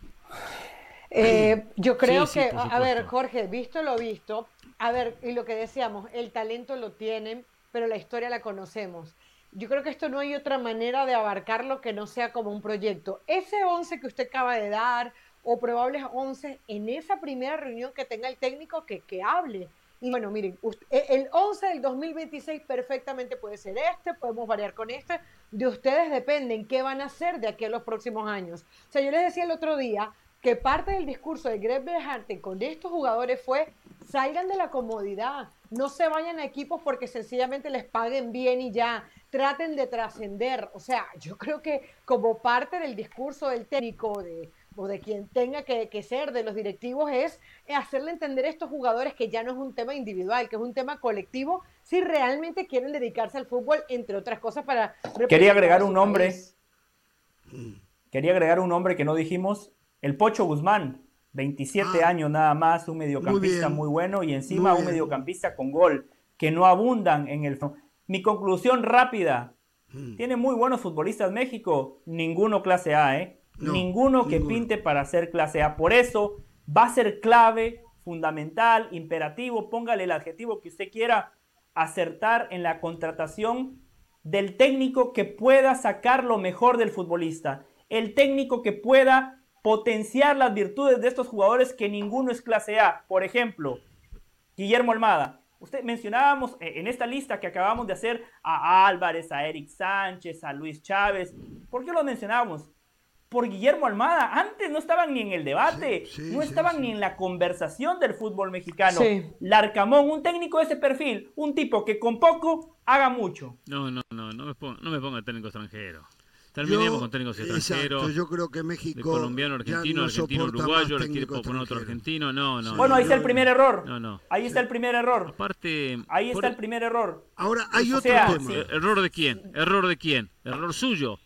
Eh, yo creo que, a ver, Jorge, visto lo visto, a ver, y lo que decíamos, el talento lo tienen, pero la historia la conocemos. Yo creo que esto no hay otra manera de abarcarlo que no sea como un proyecto. Ese 11 que usted acaba de dar, o probables 11, en esa primera reunión que tenga el técnico, que, que hable. Y bueno, miren, e, el 11 del 2026 perfectamente puede ser este, podemos variar con este. De ustedes dependen qué van a hacer de aquí a los próximos años. O sea, yo les decía el otro día que parte del discurso de Greg Berhalter con estos jugadores fue salgan de la comodidad, no se vayan a equipos porque sencillamente les paguen bien y ya, traten de trascender. O sea, yo creo que como parte del discurso del técnico de, o de quien tenga que, ser, de los directivos, es hacerle entender a estos jugadores que ya no es un tema individual, que es un tema colectivo, si realmente quieren dedicarse al fútbol, entre otras cosas, para... Quería agregar un nombre. Quería agregar un nombre que no dijimos, el Pocho Guzmán 27 ah. años nada más, un mediocampista muy, bueno y encima un mediocampista con gol, que no abundan en el... Mi conclusión rápida, hmm. tiene muy buenos futbolistas México, ninguno clase A, ¿eh? ninguno que pinte para ser clase A. Por eso va a ser clave, fundamental, imperativo, póngale el adjetivo que usted quiera, acertar en la contratación del técnico que pueda sacar lo mejor del futbolista, el técnico que pueda potenciar las virtudes de estos jugadores que ninguno es clase A. Por ejemplo, Guillermo Almada. Usted mencionábamos eh, en esta lista que acabamos de hacer a Álvarez, a Eric Sánchez, a Luis Chávez. ¿Por qué lo mencionábamos? Por Guillermo Almada. Antes no estaban ni en el debate, no estaban ni en la conversación del fútbol mexicano. Larcamón, un técnico de ese perfil, un tipo que con poco haga mucho. No, no, no, no me ponga, no me ponga técnico extranjero. Terminemos con técnicos extranjeros. yo creo que México. colombiano, argentino, argentino, uruguayo, le quiere poner otro argentino. No, no. Bueno, ahí está el primer error. No, no. Ahí está el primer error. Aparte. Ahí está el primer error. Ahora hay otro tema. ¿Error de quién? ¿Error de quién? ¿Error suyo?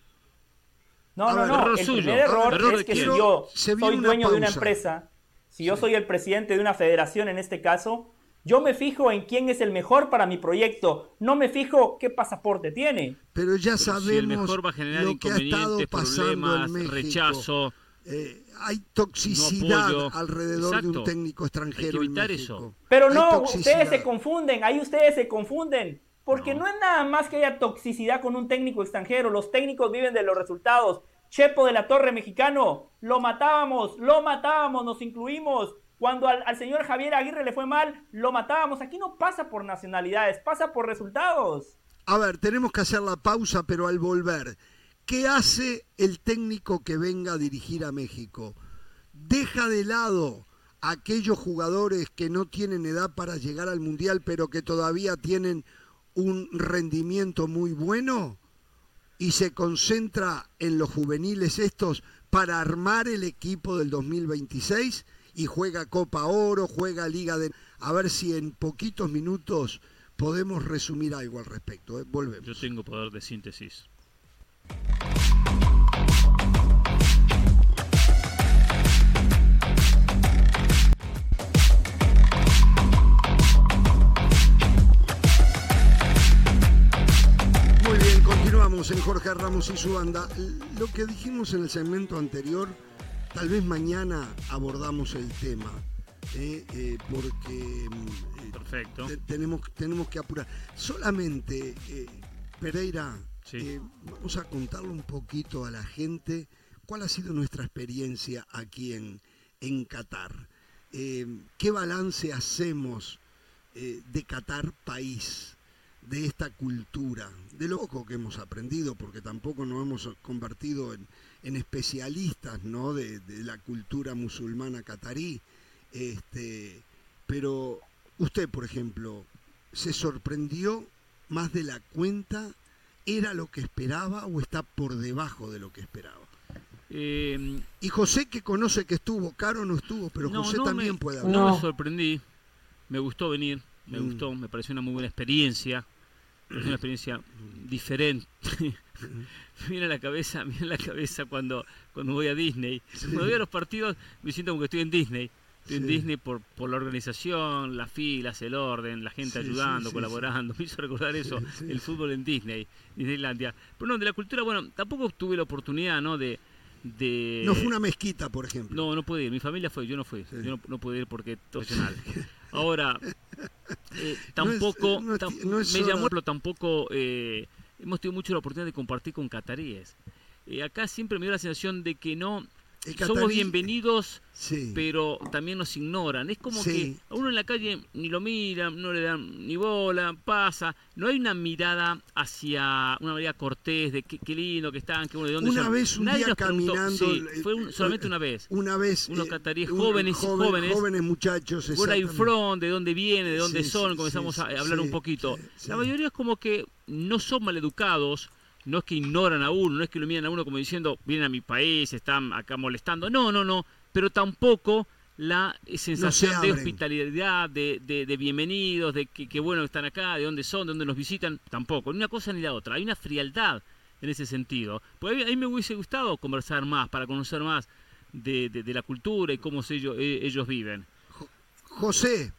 No, no, no. el primer error es que si yo soy dueño de una empresa, si yo soy el presidente de una federación en este caso, yo me fijo en quién es el mejor para mi proyecto, no me fijo qué pasaporte tiene. Pero ya sabemos si el mejor va a generar lo que ha estado pasando en México. rechazo. Eh, hay toxicidad alrededor de un técnico extranjero. Hay que evitar eso. Pero no, ustedes se confunden, ahí ustedes se confunden. Porque no. es nada más que haya toxicidad con un técnico extranjero. Los técnicos viven de los resultados. Chepo de la Torre mexicano, lo matábamos, lo matábamos, nos incluimos. Cuando al, señor Javier Aguirre le fue mal, lo matábamos. Aquí no pasa por nacionalidades, pasa por resultados. A ver, tenemos que hacer la pausa, pero al volver, ¿qué hace el técnico que venga a dirigir a México? Deja de lado a aquellos jugadores que no tienen edad para llegar al Mundial, pero que todavía tienen un rendimiento muy bueno y se concentra en los juveniles estos para armar el equipo del 2026 y juega Copa Oro, juega Liga de... A ver si en poquitos minutos podemos resumir algo al respecto. ¿eh? Volvemos. Yo tengo poder de síntesis. Muy bien, continuamos en Jorge Ramos y su banda. Lo que dijimos en el segmento anterior Tal vez mañana abordamos el tema, ¿eh? Eh, porque mm, Perfecto. tenemos, tenemos que apurar. Solamente, eh, Pereira, vamos a contarle un poquito a la gente cuál ha sido nuestra experiencia aquí en, en Qatar. ¿Qué balance hacemos de Qatar país? de esta cultura, de lo poco que hemos aprendido, porque tampoco nos hemos convertido en, en especialistas ¿no? de, la cultura musulmana catarí. Este, pero usted, por ejemplo, se sorprendió más de la cuenta, ¿era lo que esperaba o está por debajo de lo que esperaba? Eh, y José que conoce que estuvo, Caro no estuvo, pero José también puede hablar. No me sorprendí, me gustó venir, me mm. gustó, me pareció una muy buena experiencia, es una experiencia diferente. Mira la cabeza, mira la cabeza cuando, cuando voy a Disney. Cuando voy a los partidos me siento como que estoy en Disney. Estoy en Disney por, por la organización, las filas, el orden, la gente ayudando, colaborando. Me hizo recordar eso, el fútbol en Disney, Disneylandia. Pero no, de la cultura, bueno, tampoco tuve la oportunidad, ¿no? De, de... No fue una mezquita, por ejemplo. No, no pude ir. Mi familia fue, yo no fui. Yo no, pude ir porque profesional. Ahora, eh, tampoco, me llamó, pero tampoco eh, hemos tenido mucho la oportunidad de compartir con cataríes. Eh, acá siempre me dio la sensación de que no somos bienvenidos, pero también nos ignoran. Es como que a uno en la calle ni lo miran, no le dan ni bola, pasa. No hay una mirada hacia una mirada cortés de qué, lindo que están, qué bueno, de dónde Una vez, un día caminando. fue solamente una vez. Una vez. Unos cataríes jóvenes y jóvenes. Jóvenes muchachos. Por ahí front, de dónde viene, de dónde son, comenzamos a hablar un poquito. La mayoría es como que no son maleducados no es que ignoran a uno, no es que lo miran a uno como diciendo, vienen a mi país, están acá molestando. No, no, no. Pero tampoco la sensación de hospitalidad, de, de, bienvenidos, de que, bueno están acá, de dónde son, de dónde nos visitan. Tampoco. Ni una cosa ni la otra. Hay una frialdad en ese sentido. Pues a mí me hubiese gustado conversar más, para conocer más de, la cultura y cómo ellos, eh, ellos viven. José,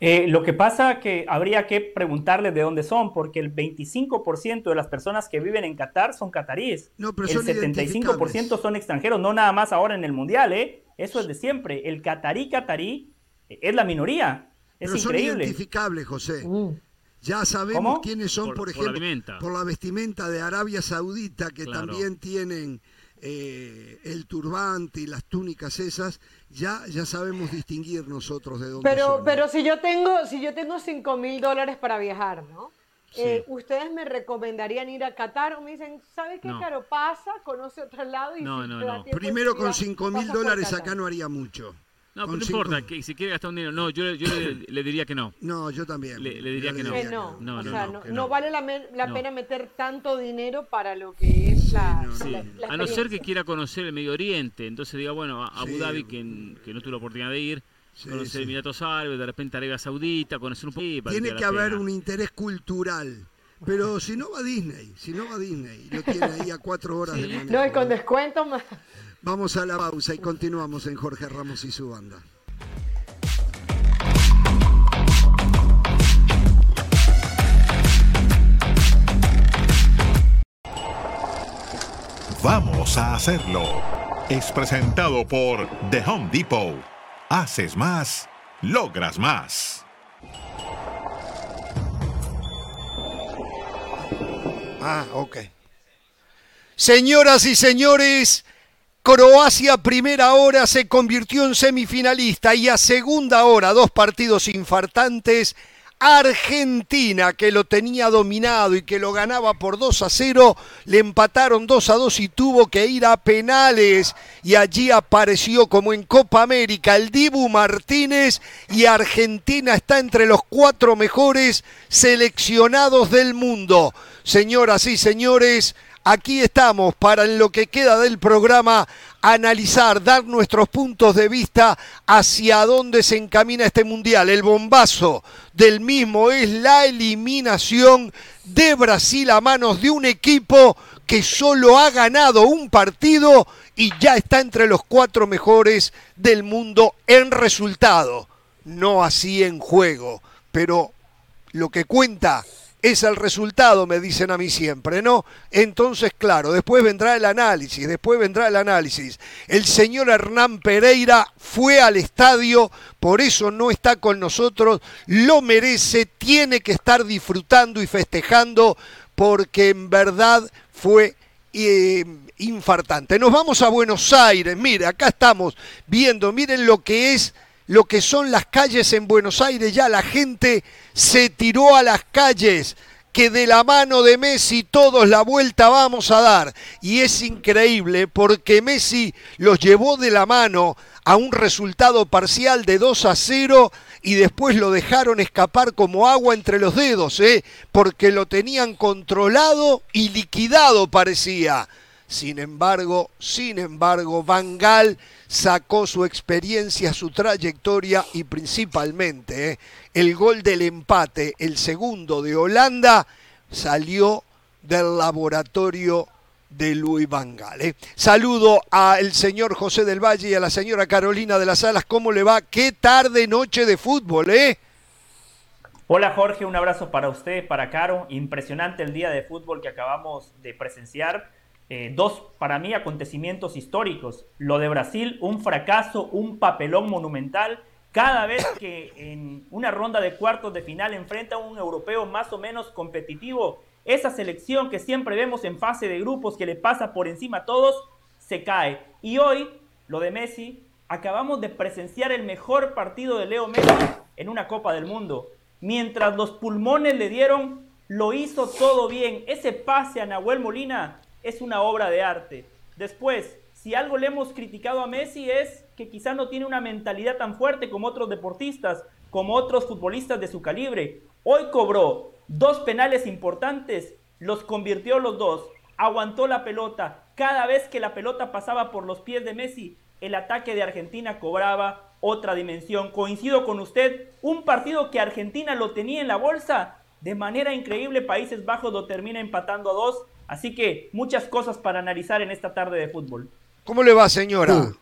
eh, lo que pasa que habría que preguntarles de dónde son, porque el 25% de las personas que viven en Qatar son cataríes. No, pero el 75% son extranjeros, no nada más ahora en el Mundial, ¿eh? Eso es de siempre. El catarí catarí es la minoría. Es pero increíble. son identificables, José. Mm. Ya sabemos quiénes son, por, ejemplo, por la, vestimenta de Arabia Saudita, que también tienen eh, el turbante y las túnicas esas, ya, ya sabemos distinguir nosotros de dónde pero, Pero si yo tengo, si yo tengo 5 mil dólares para viajar, ¿no? Eh, ¿Ustedes me recomendarían ir a Qatar o me dicen, ¿sabe qué, Caro? Pasa, conoce otro lado y no, no, no. Primero con 5 mil dólares acá no haría mucho. No, pero no importa, que si quiere gastar un dinero, no, yo, yo le, diría que no. No, yo también. Le, diría, que, no. no. no. o sea, no, vale la, pena meter tanto dinero para lo que es la, A no ser que quiera conocer el Medio Oriente, entonces diga, bueno, a Abu Dhabi, que, que no tuve la oportunidad de ir, conocer Emiratos Árabes, de repente Arabia Saudita, conocer un poco. Tiene que haber un interés cultural. Pero si no va a Disney, si no va a Disney, lo tiene ahí a cuatro horas de No, y con descuento más. Vamos a la pausa y continuamos en Jorge Ramos y su banda. Vamos a hacerlo. Es presentado por The Home Depot. Haces más, logras más. Ah, ok. Señoras y señores, Croacia primera hora se convirtió en semifinalista y a segunda hora, dos partidos infartantes, Argentina, que lo tenía dominado y que lo ganaba por 2 a 0, le empataron 2 a 2 y tuvo que ir a penales. Y allí apareció como en Copa América el Dibu Martínez y Argentina está entre los cuatro mejores seleccionados del mundo. Señoras y señores, Aquí estamos para en lo que queda del programa analizar, dar nuestros puntos de vista hacia dónde se encamina este mundial. El bombazo del mismo es la eliminación de Brasil a manos de un equipo que solo ha ganado un partido y ya está entre los cuatro mejores del mundo en resultado. No así en juego, pero lo que cuenta es el resultado, me dicen a mí siempre, ¿no? Entonces, claro, después vendrá el análisis, después vendrá el análisis. El señor Hernán Pereira fue al estadio, por eso no está con nosotros, lo merece, tiene que estar disfrutando y festejando, porque en verdad fue eh, infartante. Nos vamos a Buenos Aires, mire, acá estamos viendo, miren lo que es lo que son las calles en Buenos Aires, ya la gente se tiró a las calles, que de la mano de Messi todos la vuelta vamos a dar. Y es increíble porque Messi los llevó de la mano a un resultado parcial de 2 a 0 y después lo dejaron escapar como agua entre los dedos, ¿eh? porque lo tenían controlado y liquidado parecía. Sin embargo, sin embargo, Van Gaal sacó su experiencia, su trayectoria y principalmente eh, el gol del empate, el segundo de Holanda, salió del laboratorio de Luis Van Gaal. Eh. Saludo al señor José del Valle y a la señora Carolina de las Alas. ¿Cómo le va? Qué tarde, noche de fútbol, ¿eh? Hola Jorge, un abrazo para usted, para Caro. Impresionante el día de fútbol que acabamos de presenciar eh, dos, para mí, acontecimientos históricos. Lo de Brasil, un fracaso, un papelón monumental. Cada vez que en una ronda de cuartos de final enfrenta a un europeo más o menos competitivo, esa selección que siempre vemos en fase de grupos que le pasa por encima a todos, se cae. Y hoy, lo de Messi, acabamos de presenciar el mejor partido de Leo Messi en una Copa del Mundo. Mientras los pulmones le dieron, lo hizo todo bien. Ese pase a Nahuel Molina es una obra de arte. Después, si algo le hemos criticado a Messi es que quizá no tiene una mentalidad tan fuerte como otros deportistas, como otros futbolistas de su calibre. Hoy cobró dos penales importantes, los convirtió los dos, aguantó la pelota. Cada vez que la pelota pasaba por los pies de Messi, el ataque de Argentina cobraba otra dimensión. Coincido con usted, un partido que Argentina lo tenía en la bolsa, de manera increíble Países Bajos lo termina empatando a dos Así que muchas cosas para analizar en esta tarde de fútbol. ¿Cómo le va, señora? Uh.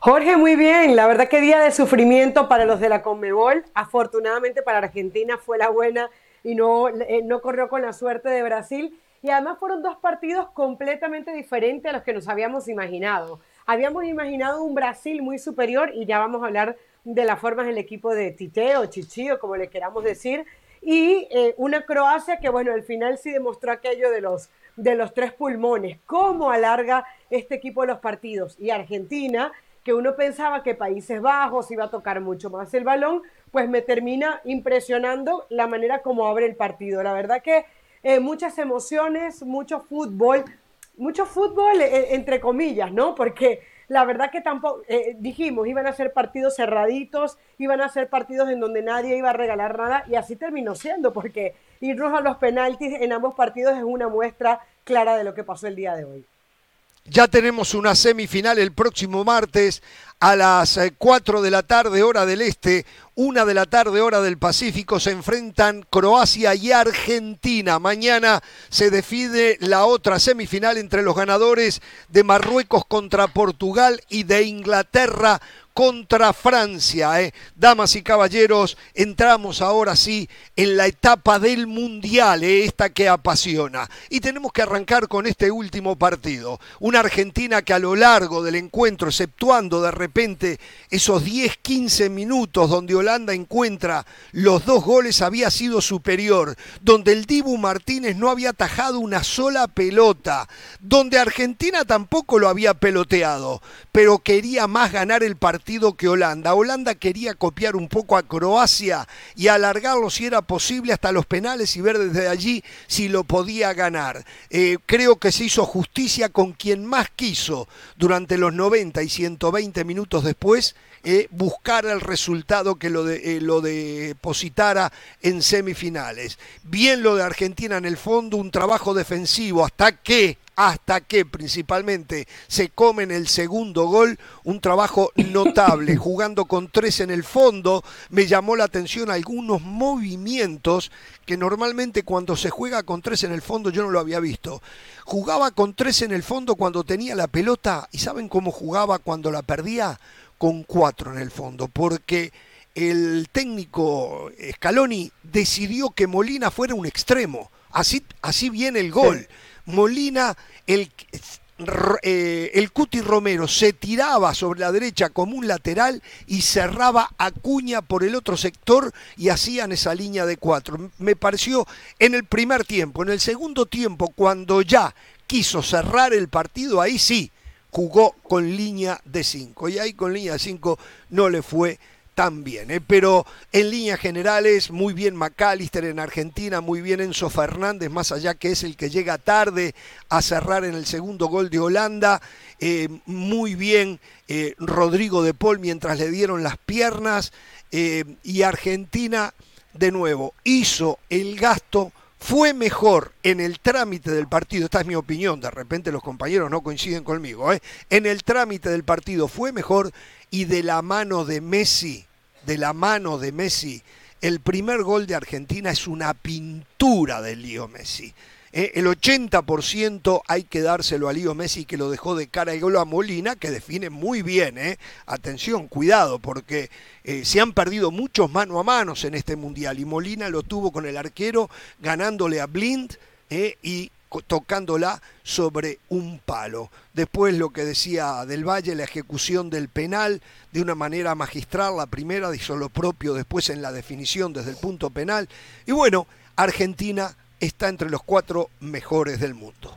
Jorge, muy bien. La verdad que día de sufrimiento para los de la Conmebol. Afortunadamente para Argentina fue la buena y no, eh, no corrió con la suerte de Brasil. Y además fueron dos partidos completamente diferentes a los que nos habíamos imaginado. Habíamos imaginado un Brasil muy superior y ya vamos a hablar de las formas del equipo de Tite o Chichi o como le queramos decir, y eh, una Croacia que, bueno, al final sí demostró aquello de los de los tres pulmones. ¿Cómo alarga este equipo los partidos? Y Argentina, que uno pensaba que Países Bajos iba a tocar mucho más el balón, pues me termina impresionando la manera como abre el partido. La verdad que eh, muchas emociones, mucho fútbol, mucho fútbol eh, entre comillas, ¿no? Porque la verdad que tampoco, eh, dijimos, iban a ser partidos cerraditos, iban a ser partidos en donde nadie iba a regalar nada y así terminó siendo, porque irnos a los penaltis en ambos partidos es una muestra clara de lo que pasó el día de hoy. Ya tenemos una semifinal el próximo martes a las 4 eh, de la tarde hora del este, 1 de la tarde hora del Pacífico, se enfrentan Croacia y Argentina. Mañana se define la otra semifinal entre los ganadores de Marruecos contra Portugal y de Inglaterra contra Francia. ¿eh? Damas y caballeros, entramos ahora sí en la etapa del Mundial, ¿eh? esta que apasiona. Y tenemos que arrancar con este último partido. Una Argentina que a lo largo del encuentro, exceptuando de repente esos 10-15 minutos donde Holanda encuentra los dos goles, había sido superior. Donde el Dibu Martínez no había atajado una sola pelota. Donde Argentina tampoco lo había peloteado, pero quería más ganar el partido que Holanda. Holanda quería copiar un poco a Croacia y alargarlo si era posible hasta los penales y ver desde allí si lo podía ganar. Eh, creo que se hizo justicia con quien más quiso durante los 90 y 120 minutos después eh, buscar el resultado que lo, de, eh, lo depositara en semifinales. Bien lo de Argentina en el fondo, un trabajo defensivo hasta que hasta que principalmente se comen el segundo gol, un trabajo notable, jugando con tres en el fondo, me llamó la atención algunos movimientos que normalmente cuando se juega con tres en el fondo yo no lo había visto. Jugaba con tres en el fondo cuando tenía la pelota y ¿saben cómo jugaba cuando la perdía? Con cuatro en el fondo, porque el técnico Scaloni decidió que Molina fuera un extremo. Así, así viene el gol. Molina, el, eh, el Cuti Romero se tiraba sobre la derecha como un lateral y cerraba a Cuña por el otro sector y hacían esa línea de cuatro. Me pareció en el primer tiempo. En el segundo tiempo, cuando ya quiso cerrar el partido, ahí sí jugó con línea de cinco. Y ahí con línea de cinco no le fue también. ¿eh? Pero en líneas generales, muy bien McAllister en Argentina, muy bien Enzo Fernández, más allá que es el que llega tarde a cerrar en el segundo gol de Holanda. Eh, muy bien eh, Rodrigo de Paul mientras le dieron las piernas. y Argentina, de nuevo, hizo el gasto fue mejor en el trámite del partido, esta es mi opinión, de repente los compañeros no coinciden conmigo, en el trámite del partido fue mejor y de la mano de Messi de la mano de Messi, el primer gol de Argentina es una pintura de Lío Messi. Eh, el 80% hay que dárselo a Lío Messi que lo dejó de cara y gol a Molina, que define muy bien. Eh. Atención, cuidado, porque eh, se han perdido muchos mano a manos en este mundial y Molina lo tuvo con el arquero ganándole a Blind y tocándola sobre un palo. Después lo que decía Del Valle, la ejecución del penal de una manera magistral, la primera hizo lo propio después en la definición desde el punto penal. Y bueno, Argentina está entre los cuatro mejores del mundo.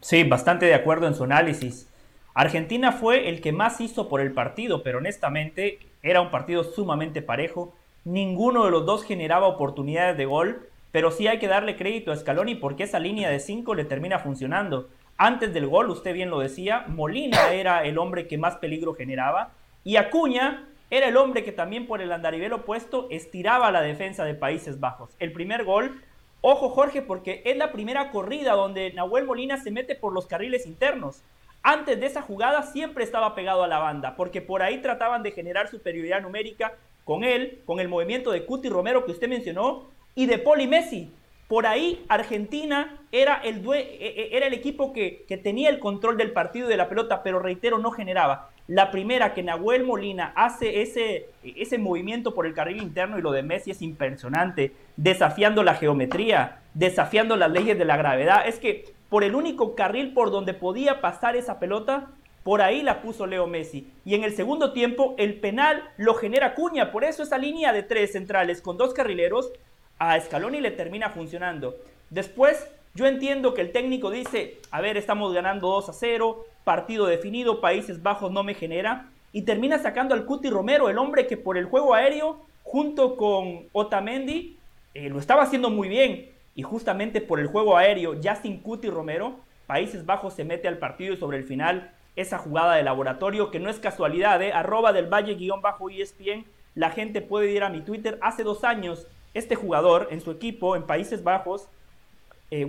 Sí, bastante de acuerdo en su análisis. Argentina fue el que más hizo por el partido, pero honestamente era un partido sumamente parejo. Ninguno de los dos generaba oportunidades de gol pero sí hay que darle crédito a Scaloni porque esa línea de 5 le termina funcionando. Antes del gol, usted bien lo decía, Molina era el hombre que más peligro generaba y Acuña era el hombre que también por el andarivel opuesto estiraba la defensa de Países Bajos. El primer gol, ojo Jorge, porque es la primera corrida donde Nahuel Molina se mete por los carriles internos. Antes de esa jugada siempre estaba pegado a la banda, porque por ahí trataban de generar superioridad numérica con él, con el movimiento de Cuti Romero que usted mencionó, y de Poli Messi. Por ahí Argentina era el, e, e, era el equipo que, tenía el control del partido y de la pelota, pero reitero, no generaba. La primera que Nahuel Molina hace ese, ese movimiento por el carril interno y lo de Messi es impresionante, desafiando la geometría, desafiando las leyes de la gravedad. Es que por el único carril por donde podía pasar esa pelota, por ahí la puso Leo Messi. Y en el segundo tiempo, el penal lo genera Cuña. Por eso esa línea de tres centrales con dos carrileros a Scaloni le termina funcionando. Después, Yo entiendo que el técnico dice, a ver, estamos ganando 2 a 0, partido definido, Países Bajos no me genera, y termina sacando al Cuti Romero, el hombre que por el juego aéreo, junto con Otamendi, eh, lo estaba haciendo muy bien. Y justamente por el juego aéreo, ya sin Cuti Romero, Países Bajos se mete al partido y sobre el final esa jugada de laboratorio, que no es casualidad, ¿eh? arroba del valle guion bajo ESPN, la gente puede ir a mi Twitter. Hace dos años, este jugador en su equipo en Países Bajos, eh,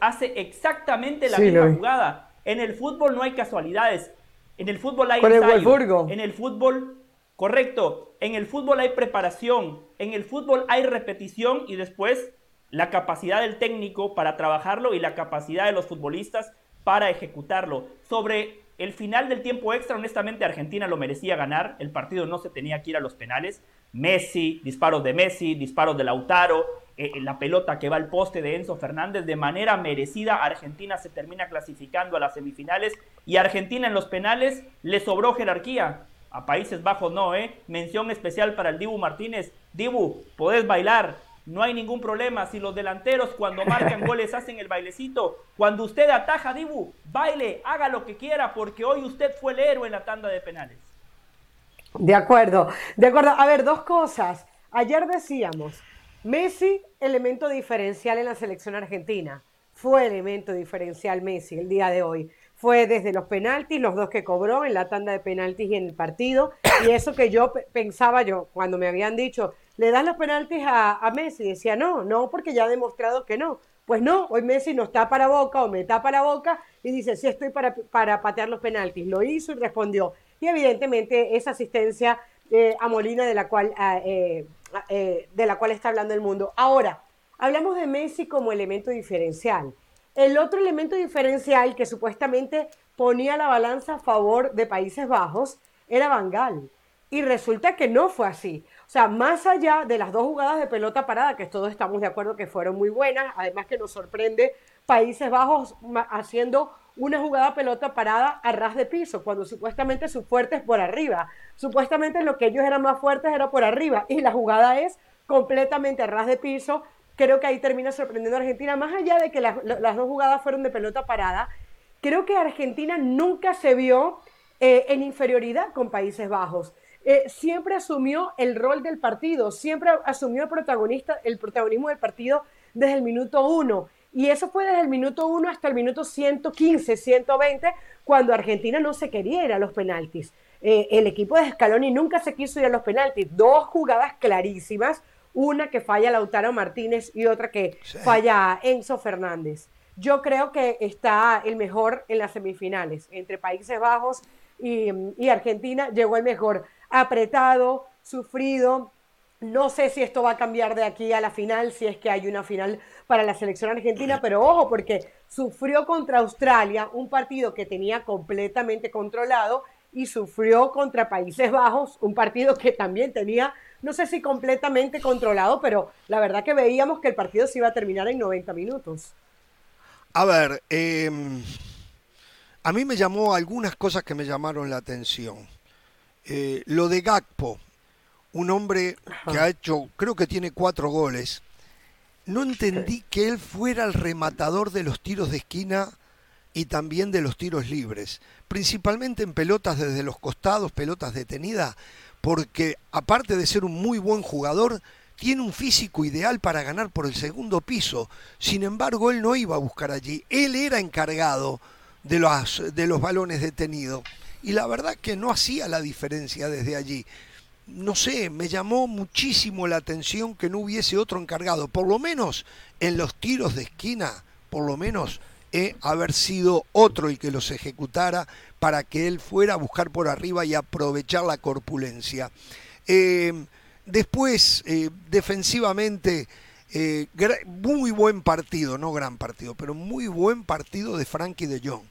hace exactamente la misma jugada. En el fútbol no hay casualidades. En el fútbol hay ensayo. En el fútbol, correcto. En el fútbol hay preparación. En el fútbol hay repetición y después la capacidad del técnico para trabajarlo y la capacidad de los futbolistas para ejecutarlo. Sobre el final del tiempo extra, honestamente, Argentina lo merecía ganar. El partido no se tenía que ir a los penales. Messi, disparos de Messi, disparos de Lautaro, eh, la pelota que va al poste de Enzo Fernández. De manera merecida, Argentina se termina clasificando a las semifinales. Y Argentina en los penales le sobró jerarquía. A Países Bajos no, ¿eh? Mención especial para el Dibu Martínez. Dibu, podés bailar, no hay ningún problema. Si los delanteros cuando marcan goles hacen el bailecito, cuando usted ataja, Dibu, baile, haga lo que quiera, porque hoy usted fue el héroe en la tanda de penales. De acuerdo, de acuerdo. A ver, dos cosas. Ayer decíamos, Messi, elemento diferencial en la selección argentina. Fue elemento diferencial Messi el día de hoy. Fue desde los penaltis, los dos que cobró en la tanda de penaltis y en el partido. Y eso que yo pensaba yo, cuando me habían dicho, le das los penaltis a, Messi. Decía, no, no, porque ya ha demostrado que no. Pues no, hoy Messi nos tapa la boca o me tapa la boca y dice, sí estoy para, para patear los penaltis. Lo hizo y respondió. Y evidentemente esa asistencia eh, a Molina de la, cual, ah, eh, eh, de la cual está hablando el mundo. Ahora, hablamos de Messi como elemento diferencial. El otro elemento diferencial que supuestamente ponía la balanza a favor de Países Bajos era Bangal. Y resulta que no fue así. O sea, más allá de las dos jugadas de pelota parada, que todos estamos de acuerdo que fueron muy buenas, además que nos sorprende Países Bajos haciendo una jugada pelota parada a ras de piso, cuando supuestamente su fuerte es por arriba. Supuestamente lo que ellos eran más fuertes era por arriba, y la jugada es completamente a ras de piso. Creo que ahí termina sorprendiendo a Argentina, más allá de que las, dos jugadas fueron de pelota parada. Creo que Argentina nunca se vio eh, en inferioridad con Países Bajos. Eh, siempre asumió el rol del partido, siempre asumió el, protagonista, el protagonismo del partido desde el minuto uno. Y eso fue desde el minuto uno hasta el minuto 115, 120, cuando Argentina no se quería ir a los penaltis. Eh, el equipo de Scaloni nunca se quiso ir a los penaltis. Dos jugadas clarísimas, una que falla Lautaro Martínez y otra que falla Enzo Fernández. Yo creo que está el mejor en las semifinales, entre Países Bajos y, y Argentina llegó el mejor apretado, sufrido. No sé si esto va a cambiar de aquí a la final, si es que hay una final para la selección argentina, pero ojo, porque sufrió contra Australia, un partido que tenía completamente controlado, y sufrió contra Países Bajos, un partido que también tenía, no sé si completamente controlado, pero la verdad que veíamos que el partido se iba a terminar en 90 minutos. A ver, em, a mí me llamó algunas cosas que me llamaron la atención. Eh, lo de Gakpo, un hombre que ha hecho, creo que tiene cuatro goles, no entendí que él fuera el rematador de los tiros de esquina y también de los tiros libres, principalmente en pelotas desde los costados, pelotas detenidas, porque aparte de ser un muy buen jugador, tiene un físico ideal para ganar por el segundo piso. Sin embargo, él no iba a buscar allí, él era encargado de los, de los balones detenidos. Y la verdad que no hacía la diferencia desde allí. No sé, me llamó muchísimo la atención que no hubiese otro encargado, por lo menos en los tiros de esquina, por lo menos eh, haber sido otro el que los ejecutara para que él fuera a buscar por arriba y aprovechar la corpulencia. Eh, después, eh, defensivamente, muy buen partido, no gran partido, pero muy buen partido de Frankie de Jong.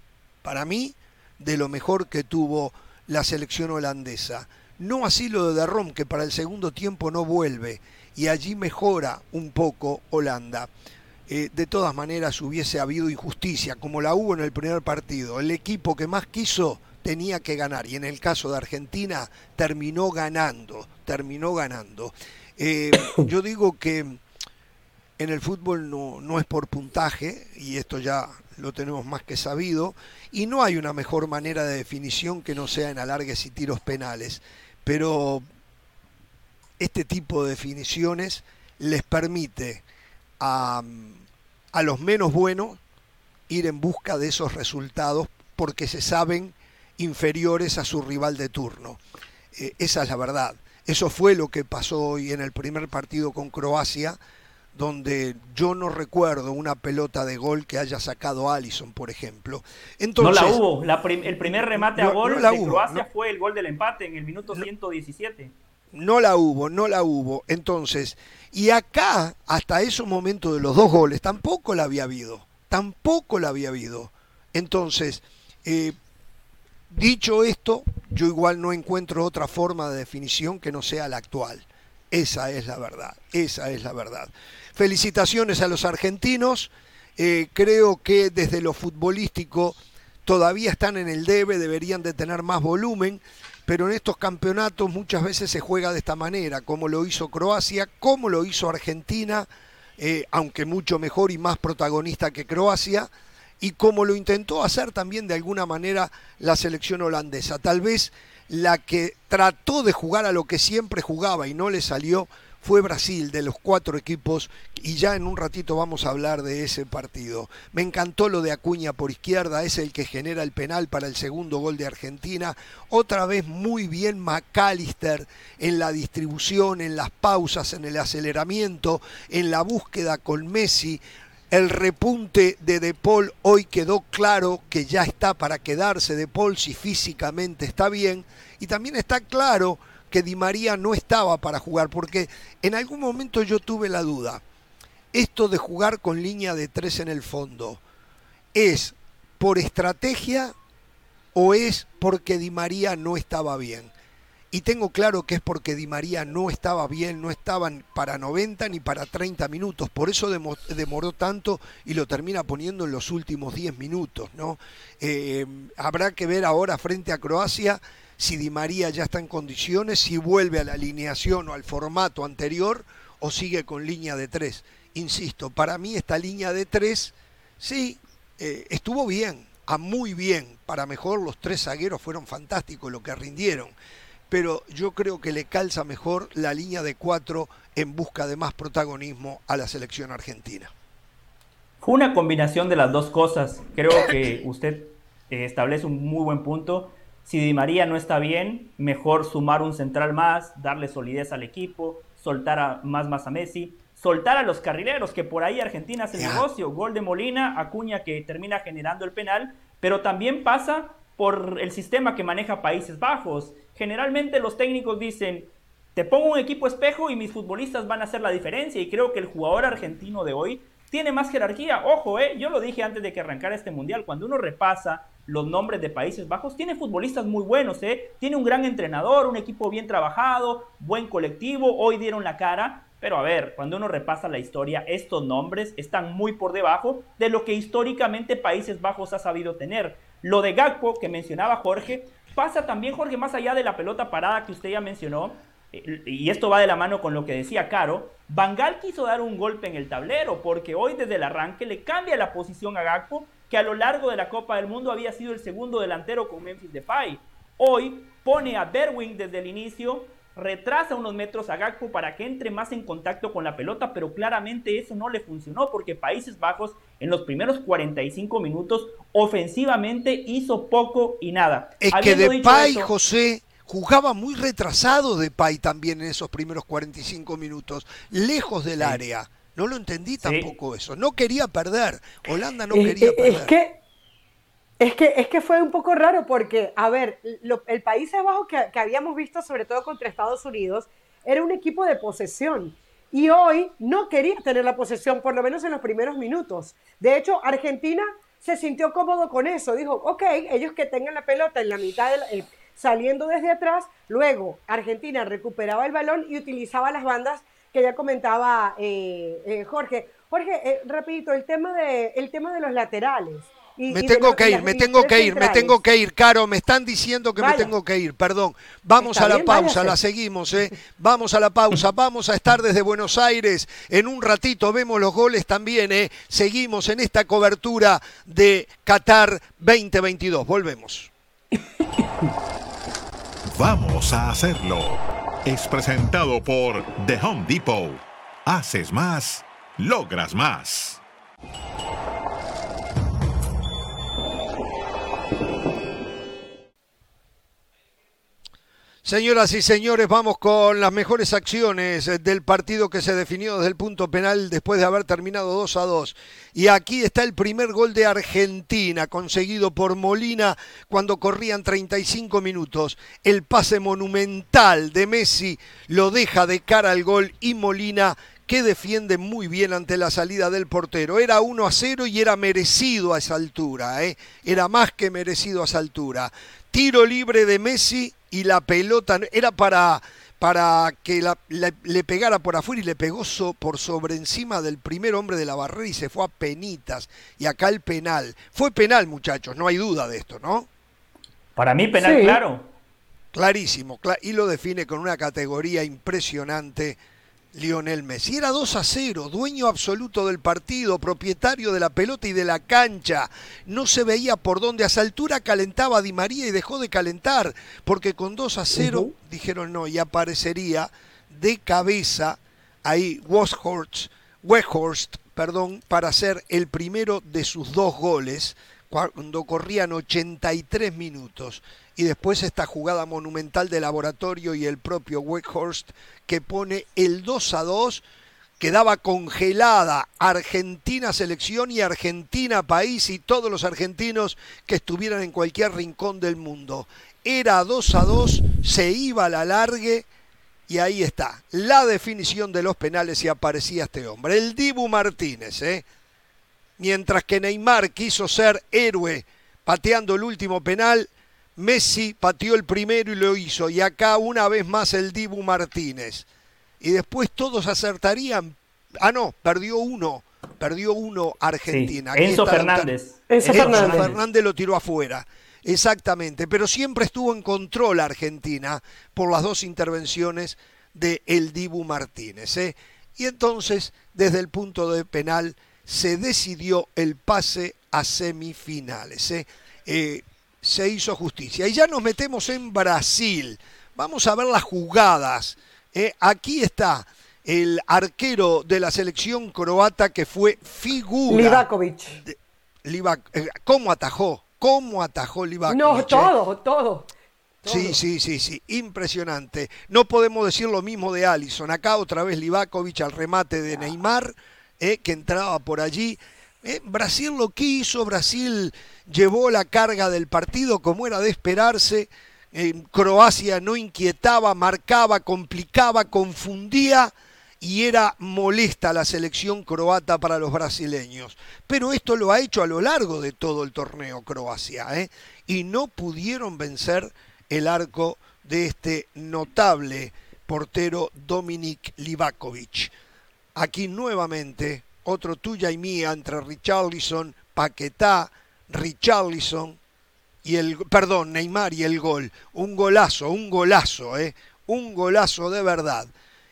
Para mí, de lo mejor que tuvo la selección holandesa. No así lo de Rom, que para el segundo tiempo no vuelve y allí mejora un poco Holanda. Eh, de todas maneras hubiese habido injusticia, como la hubo en el primer partido. El equipo que más quiso tenía que ganar y en el caso de Argentina terminó ganando, terminó ganando. Eh, yo digo que en el fútbol no, no es por puntaje, y esto ya lo tenemos más que sabido, y no hay una mejor manera de definición que no sea en alargues y tiros penales. Pero este tipo de definiciones les permite a, a los menos buenos ir en busca de esos resultados porque se saben inferiores a su rival de turno. Eh, esa es la verdad. Eso fue lo que pasó hoy en el primer partido con Croacia, donde yo no recuerdo una pelota de gol que haya sacado Allison, por ejemplo. Entonces, no la hubo. el primer remate a gol de Croacia fue el gol del empate en el minuto 117. No la hubo, no la hubo. Entonces, y acá, hasta esos momentos de los dos goles, tampoco la había habido. Tampoco la había habido. Entonces, eh, dicho esto, yo igual no encuentro otra forma de definición que no sea la actual. Esa es la verdad, esa es la verdad. Felicitaciones a los argentinos. Eh, creo que desde lo futbolístico todavía están en el debe, deberían de tener más volumen, pero en estos campeonatos muchas veces se juega de esta manera, como lo hizo Croacia, como lo hizo Argentina, eh, aunque mucho mejor y más protagonista que Croacia, y como lo intentó hacer también de alguna manera la selección holandesa. Tal vez la que trató de jugar a lo que siempre jugaba y no le salió fue Brasil de los cuatro equipos y ya en un ratito vamos a hablar de ese partido. Me encantó lo de Acuña por izquierda, es el que genera el penal para el segundo gol de Argentina. Otra vez muy bien McAllister en la distribución, en las pausas, en el aceleramiento, en la búsqueda con Messi. El repunte de De Paul hoy quedó claro que ya está para quedarse De Paul si físicamente está bien. Y también está claro que Di María no estaba para jugar, porque en algún momento yo tuve la duda. Esto de jugar con línea de tres en el fondo, ¿es por estrategia o es porque Di María no estaba bien? Y tengo claro que es porque Di María no estaba bien, no estaban para 90 ni para 30 minutos, por eso demoró tanto y lo termina poniendo en los últimos 10 minutos. ¿no? Eh, habrá que ver ahora frente a Croacia si Di María ya está en condiciones, si vuelve a la alineación o al formato anterior o sigue con línea de tres. Insisto, para mí esta línea de tres, sí, eh, estuvo bien, a muy bien. Para mejor los tres zagueros fueron fantásticos lo que rindieron. Pero yo creo que le calza mejor la línea de cuatro en busca de más protagonismo a la selección argentina. Fue una combinación de las dos cosas. Creo que usted eh, establece un muy buen punto. Si Di María no está bien, mejor sumar un central más, darle solidez al equipo, soltar a, más más a Messi, soltar a los carrileros, que por ahí Argentina hace el negocio. Gol de Molina, Acuña que termina generando el penal, pero también pasa por el sistema que maneja Países Bajos. Generalmente los técnicos dicen, te pongo un equipo espejo y mis futbolistas van a hacer la diferencia. Y creo que el jugador argentino de hoy tiene más jerarquía. Ojo, eh, yo lo dije antes de que arrancara este mundial, cuando uno repasa los nombres de Países Bajos, tiene futbolistas muy buenos, ¿eh? tiene un gran entrenador, un equipo bien trabajado, buen colectivo, hoy dieron la cara, pero a ver, cuando uno repasa la historia, estos nombres están muy por debajo de lo que históricamente Países Bajos ha sabido tener. Lo de Gakpo, que mencionaba Jorge, pasa también, Jorge, más allá de la pelota parada que usted ya mencionó, eh, y esto va de la mano con lo que decía Caro, Bangal quiso dar un golpe en el tablero porque hoy desde el arranque le cambia la posición a Gakpo que a lo largo de la Copa del Mundo había sido el segundo delantero con Memphis Depay. Hoy pone a Berwin desde el inicio, retrasa unos metros a Gakpo para que entre más en contacto con la pelota, pero claramente eso no le funcionó porque Países Bajos en los primeros 45 minutos ofensivamente hizo poco y nada. Es que Depay, José, jugaba muy retrasado Depay también en esos primeros 45 minutos, lejos del área. No lo entendí tampoco eso. No quería perder. Holanda no quería perder. Es que, es que, es que fue un poco raro porque, a ver, el País Bajo que, que habíamos visto, sobre todo contra Estados Unidos, era un equipo de posesión. Y hoy no quería tener la posesión, por lo menos en los primeros minutos. De hecho, Argentina se sintió cómodo con eso. Dijo, ok, ellos que tengan la pelota en la mitad, saliendo desde atrás. Luego, Argentina recuperaba el balón y utilizaba las bandas que ya comentaba eh, eh, Jorge. Jorge, eh, rapidito, el tema, de, el tema de los laterales. Me tengo que ir, me tengo que ir, me tengo que ir, Caro, me están diciendo que me tengo que ir, perdón. Vamos a la pausa, la seguimos, ¿eh? Vamos a la pausa, vamos a estar desde Buenos Aires. En un ratito vemos los goles también, ¿eh? Seguimos en esta cobertura de Qatar 2022. Volvemos. Vamos a hacerlo. Es presentado por The Home Depot. Haces más, logras más. Señoras y señores, vamos con las mejores acciones del partido que se definió desde el punto penal después de haber terminado 2 a 2. Y aquí está el primer gol de Argentina, conseguido por Molina cuando corrían 35 minutos. El pase monumental de Messi lo deja de cara al gol y Molina que defiende muy bien ante la salida del portero. Era 1 a 0 y era merecido a esa altura, ¿eh? era más que merecido a esa altura. Tiro libre de Messi y la pelota era para, para que le, pegara por afuera y le pegó por sobre encima del primer hombre de la barrera y se fue a penitas. Y acá el penal. Fue penal, muchachos, no hay duda de esto, ¿no? Para mí penal, claro. Clarísimo, y lo define con una categoría impresionante Lionel Messi. Era 2 a 0, dueño absoluto del partido, propietario de la pelota y de la cancha. No se veía por dónde. A esa altura calentaba Di María y dejó de calentar, porque con 2 a 0 dijeron no, y aparecería de cabeza ahí Weghorst perdón, para ser el primero de sus dos goles cuando corrían 83 minutos y después esta jugada monumental de laboratorio y el propio Weghorst que pone el 2 a 2, quedaba congelada Argentina selección y Argentina país y todos los argentinos que estuvieran en cualquier rincón del mundo. Era 2 a 2, se iba a la largue y ahí está, la definición de los penales y aparecía este hombre, el Dibu Martínez, ¿eh? Mientras que Neymar quiso ser héroe pateando el último penal, Messi pateó el primero y lo hizo. Y acá una vez más el Dibu Martínez. Y después todos acertarían. Ah, no, perdió uno. Perdió uno Argentina. Enzo Fernández. Enzo Fernández. Fernández lo tiró afuera. Exactamente. Pero siempre estuvo en control Argentina por las dos intervenciones de el Dibu Martínez. ¿eh? Y entonces, desde el punto de penal, se decidió el pase a semifinales. ¿eh? eh se hizo justicia. Y ya nos metemos en Brasil. Vamos a ver las jugadas. Eh, aquí está el arquero de la selección croata que fue figura. Livakovic. Eh, ¿Cómo atajó? ¿Cómo atajó Livakovic? No, todo, todo. Sí, sí, sí, sí, impresionante. No podemos decir lo mismo de Allison. Acá otra vez Livakovic al remate de Neymar, eh, que entraba por allí. Brasil lo quiso, Brasil llevó la carga del partido como era de esperarse. Croacia no inquietaba, marcaba, complicaba, confundía y era molesta la selección croata para los brasileños. Pero esto lo ha hecho a lo largo de todo el torneo Croacia ¿eh? y no pudieron vencer el arco de este notable portero Dominik Livakovic. Aquí nuevamente otro tuya y mía entre Richarlison, Paquetá, Richarlison y el, perdón, Neymar y el gol. Un golazo, un golazo, ¿eh? Un golazo de verdad.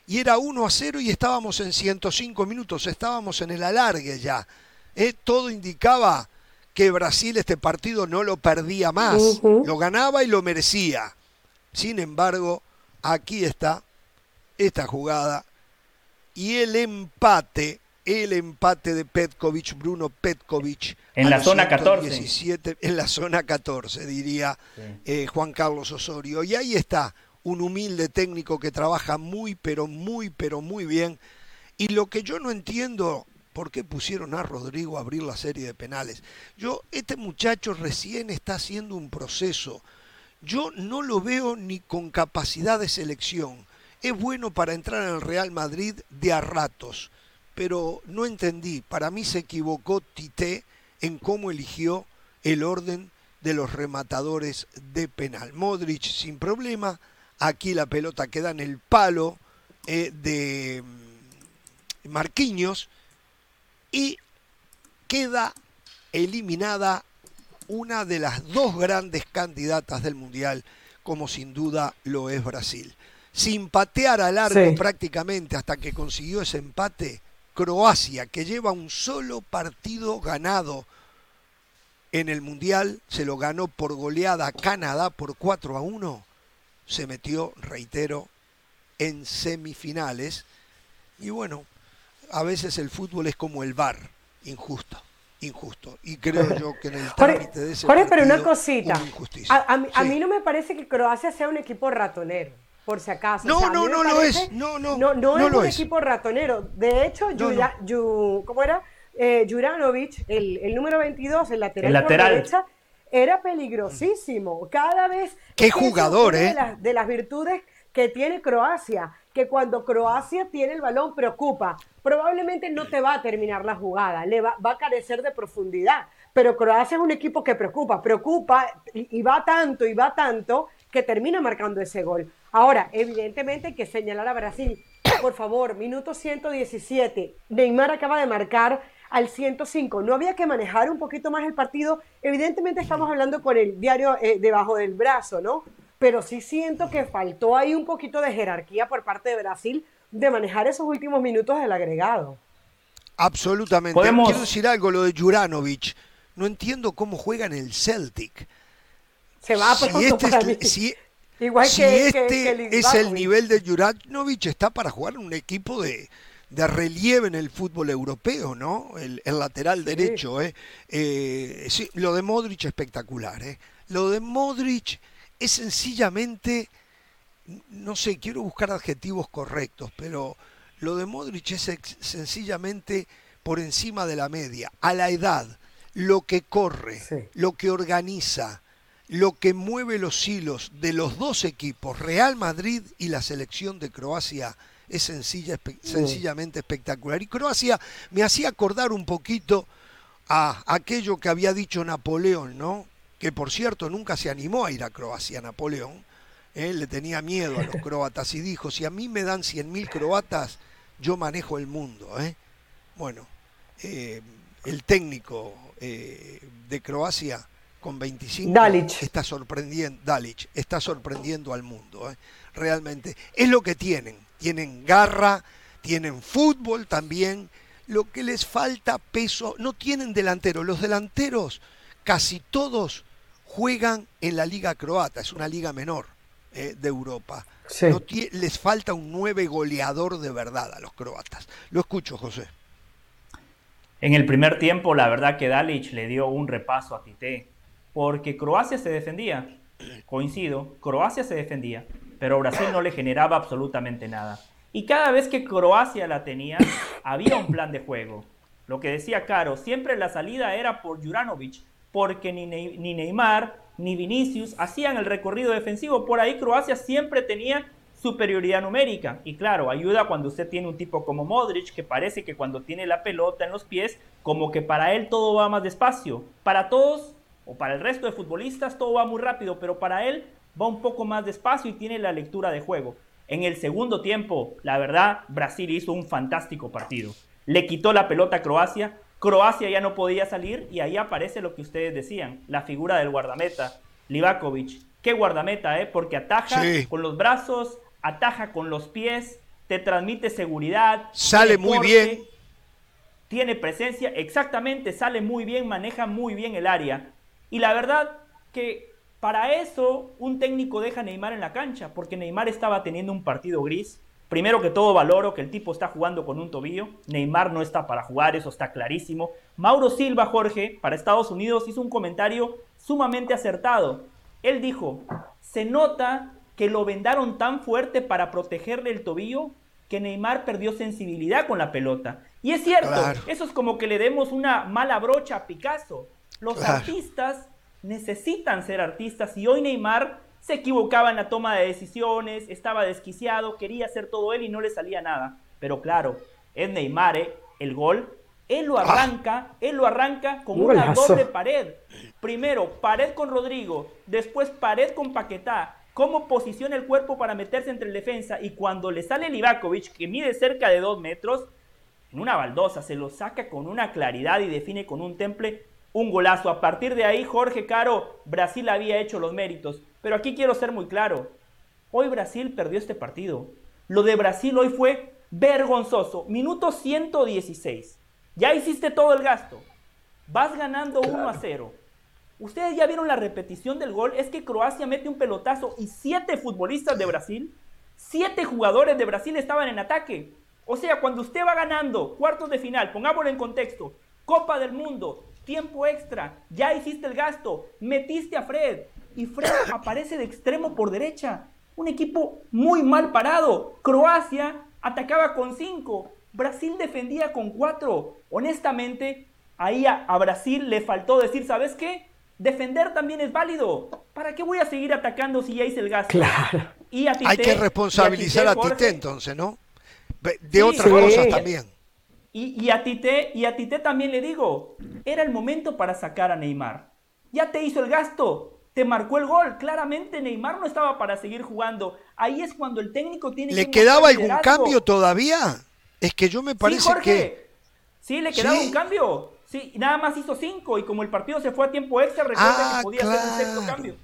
Y era 1 a 0 y estábamos en 105 minutos, estábamos en el alargue ya. ¿eh? Todo indicaba que Brasil este partido no lo perdía más, lo ganaba y lo merecía. Sin embargo, aquí está esta jugada y el empate el empate de Petkovic, Bruno Petkovic. En la zona 14. En la zona 14, diría eh, Juan Carlos Osorio. Y ahí está, un humilde técnico que trabaja muy, pero muy, pero muy bien. Y lo que yo no entiendo, ¿por qué pusieron a Rodrigo a abrir la serie de penales? Yo, este muchacho recién está haciendo un proceso. Yo no lo veo ni con capacidad de selección. Es bueno para entrar en el Real Madrid de a ratos pero no entendí. Para mí se equivocó Tite en cómo eligió el orden de los rematadores de penal. Modric sin problema, aquí la pelota queda en el palo eh, de mm, Marquinhos y queda eliminada una de las dos grandes candidatas del Mundial, como sin duda lo es Brasil. Sin patear a largo prácticamente hasta que consiguió ese empate, Croacia, que lleva un solo partido ganado en el Mundial, se lo ganó por goleada a Canadá por 4 a 1, se metió, reitero, en semifinales. Y bueno, a veces el fútbol es como el bar, injusto injusto. Y creo yo que en el trámite de ese Jorge, pero una cosita. A, mí, no me parece que Croacia sea un equipo ratonero, por si acaso. No, no, no lo es. No, no, no, no, es un equipo ratonero. De hecho, ¿cómo era? Eh, Juranovic, el, el, número 22, el lateral, el lateral. Por derecha, era peligrosísimo. Cada vez. Qué jugador, ¿eh? de las virtudes que tiene Croacia que cuando Croacia tiene el balón preocupa. Probablemente no te va a terminar la jugada, le va, a carecer de profundidad, pero Croacia es un equipo que preocupa, preocupa y, va tanto y va tanto que termina marcando ese gol. Ahora, evidentemente hay que señalar a Brasil. Por favor, minuto 117. Neymar acaba de marcar al 105. ¿No había que manejar un poquito más el partido? Evidentemente estamos hablando con el diario eh, debajo del brazo, ¿no? pero sí siento que faltó ahí un poquito de jerarquía por parte de Brasil de manejar esos últimos minutos del agregado. Absolutamente. Quiero decir algo, lo de Juranovic. No entiendo cómo juega en el Celtic. Se va a si este, si, Igual que, este es el nivel de Juranovic, está para jugar un equipo de, relieve en el fútbol europeo, ¿no? El, lateral derecho, ¿eh? eh sí, lo de Modric espectacular, ¿eh? Lo de Modric es sencillamente, no sé, quiero buscar adjetivos correctos, pero lo de Modric es sencillamente por encima de la media, a la edad, lo que corre, lo que organiza, lo que mueve los hilos de los dos equipos, Real Madrid y la selección de Croacia, es sencilla, sencillamente espectacular. Y Croacia me hacía acordar un poquito a aquello que había dicho Napoleón, ¿no? que por cierto nunca se animó a ir a Croacia, Napoleón, él le tenía miedo a los croatas y dijo, si a mí me dan 100.000 croatas, yo manejo el mundo. ¿eh? Bueno, eh, el técnico eh, de Croacia con 25 está sorprendiendo, Dalic, está sorprendiendo al mundo. ¿eh? Realmente, es lo que tienen, tienen garra, tienen fútbol también, lo que les falta peso, no tienen delantero, los delanteros casi todos juegan en la liga croata, es una liga menor eh, de Europa. les falta un nueve goleador de verdad a los croatas. Lo escucho, José. En el primer tiempo, la verdad que Dalic le dio un repaso a Tite, porque Croacia se defendía. Coincido, Croacia se defendía, pero Brasil no le generaba absolutamente nada. Y cada vez que Croacia la tenía, había un plan de juego. Lo que decía Caro, siempre la salida era por Juranovic, porque ni, Neymar ni Vinicius hacían el recorrido defensivo. Por ahí Croacia siempre tenía superioridad numérica. Y claro, ayuda cuando usted tiene un tipo como Modric, que parece que cuando tiene la pelota en los pies, como que para él todo va más despacio. Para todos, o para el resto de futbolistas, todo va muy rápido, pero para él va un poco más despacio y tiene la lectura de juego. En el segundo tiempo, la verdad, Brasil hizo un fantástico partido. Le quitó la pelota a Croacia, Croacia ya no podía salir y ahí aparece lo que ustedes decían, la figura del guardameta, Livakovic. Qué guardameta, ¿eh? Porque ataja con los brazos, ataja con los pies, te transmite seguridad. Sale muy bien. Tiene presencia, exactamente, sale muy bien, maneja muy bien el área. Y la verdad que para eso un técnico deja a Neymar en la cancha, porque Neymar estaba teniendo un partido gris, Primero que todo valoro que el tipo está jugando con un tobillo. Neymar no está para jugar, eso está clarísimo. Mauro Silva, Jorge, para Estados Unidos, hizo un comentario sumamente acertado. Él dijo, se nota que lo vendaron tan fuerte para protegerle el tobillo que Neymar perdió sensibilidad con la pelota. Y es cierto, eso es como que le demos una mala brocha a Picasso. Los artistas necesitan ser artistas y hoy Neymar se equivocaba en la toma de decisiones, estaba desquiciado, quería hacer todo él y no le salía nada. Pero claro, es Neymar, ¿eh? el gol, él lo arranca, él lo arranca con una doble pared. Primero, pared con Rodrigo, después pared con Paquetá. Cómo posiciona el cuerpo para meterse entre el defensa y cuando le sale Livakovic, que mide cerca de dos metros, en una baldosa, se lo saca con una claridad y define con un temple un golazo. A partir de ahí, Jorge Caro, Brasil había hecho los méritos. Pero aquí quiero ser muy claro. Hoy Brasil perdió este partido. Lo de Brasil hoy fue vergonzoso. Minuto 116. Ya hiciste todo el gasto. Vas ganando 1 a 0. Ustedes ya vieron la repetición del gol. Es que Croacia mete un pelotazo y siete futbolistas de Brasil, siete jugadores de Brasil estaban en ataque. O sea, cuando usted va ganando cuartos de final, pongámoslo en contexto, Copa del Mundo, tiempo extra, ya hiciste el gasto, metiste a Fred y Fred aparece de extremo por derecha. Un equipo muy mal parado. Croacia atacaba con cinco, Brasil defendía con cuatro. Honestamente, ahí a, Brasil le faltó decir, ¿sabes qué? Defender también es válido. ¿Para qué voy a seguir atacando si ya hice el gasto? Claro. Y Hay que responsabilizar a, Tite, entonces, ¿no? De otras cosas también. Y, a Tite, y a Tite también le digo, era el momento para sacar a Neymar. Ya te hizo el gasto, te marcó el gol. Claramente Neymar no estaba para seguir jugando. Ahí es cuando el técnico tiene ¿Le quedaba algún cambio todavía? Es que yo me parece sí, Jorge, que. Sí, le quedaba un cambio. Sí, nada más hizo cinco. Y como el partido se fue a tiempo extra, recuerda que ah, podía hacer un sexto cambio.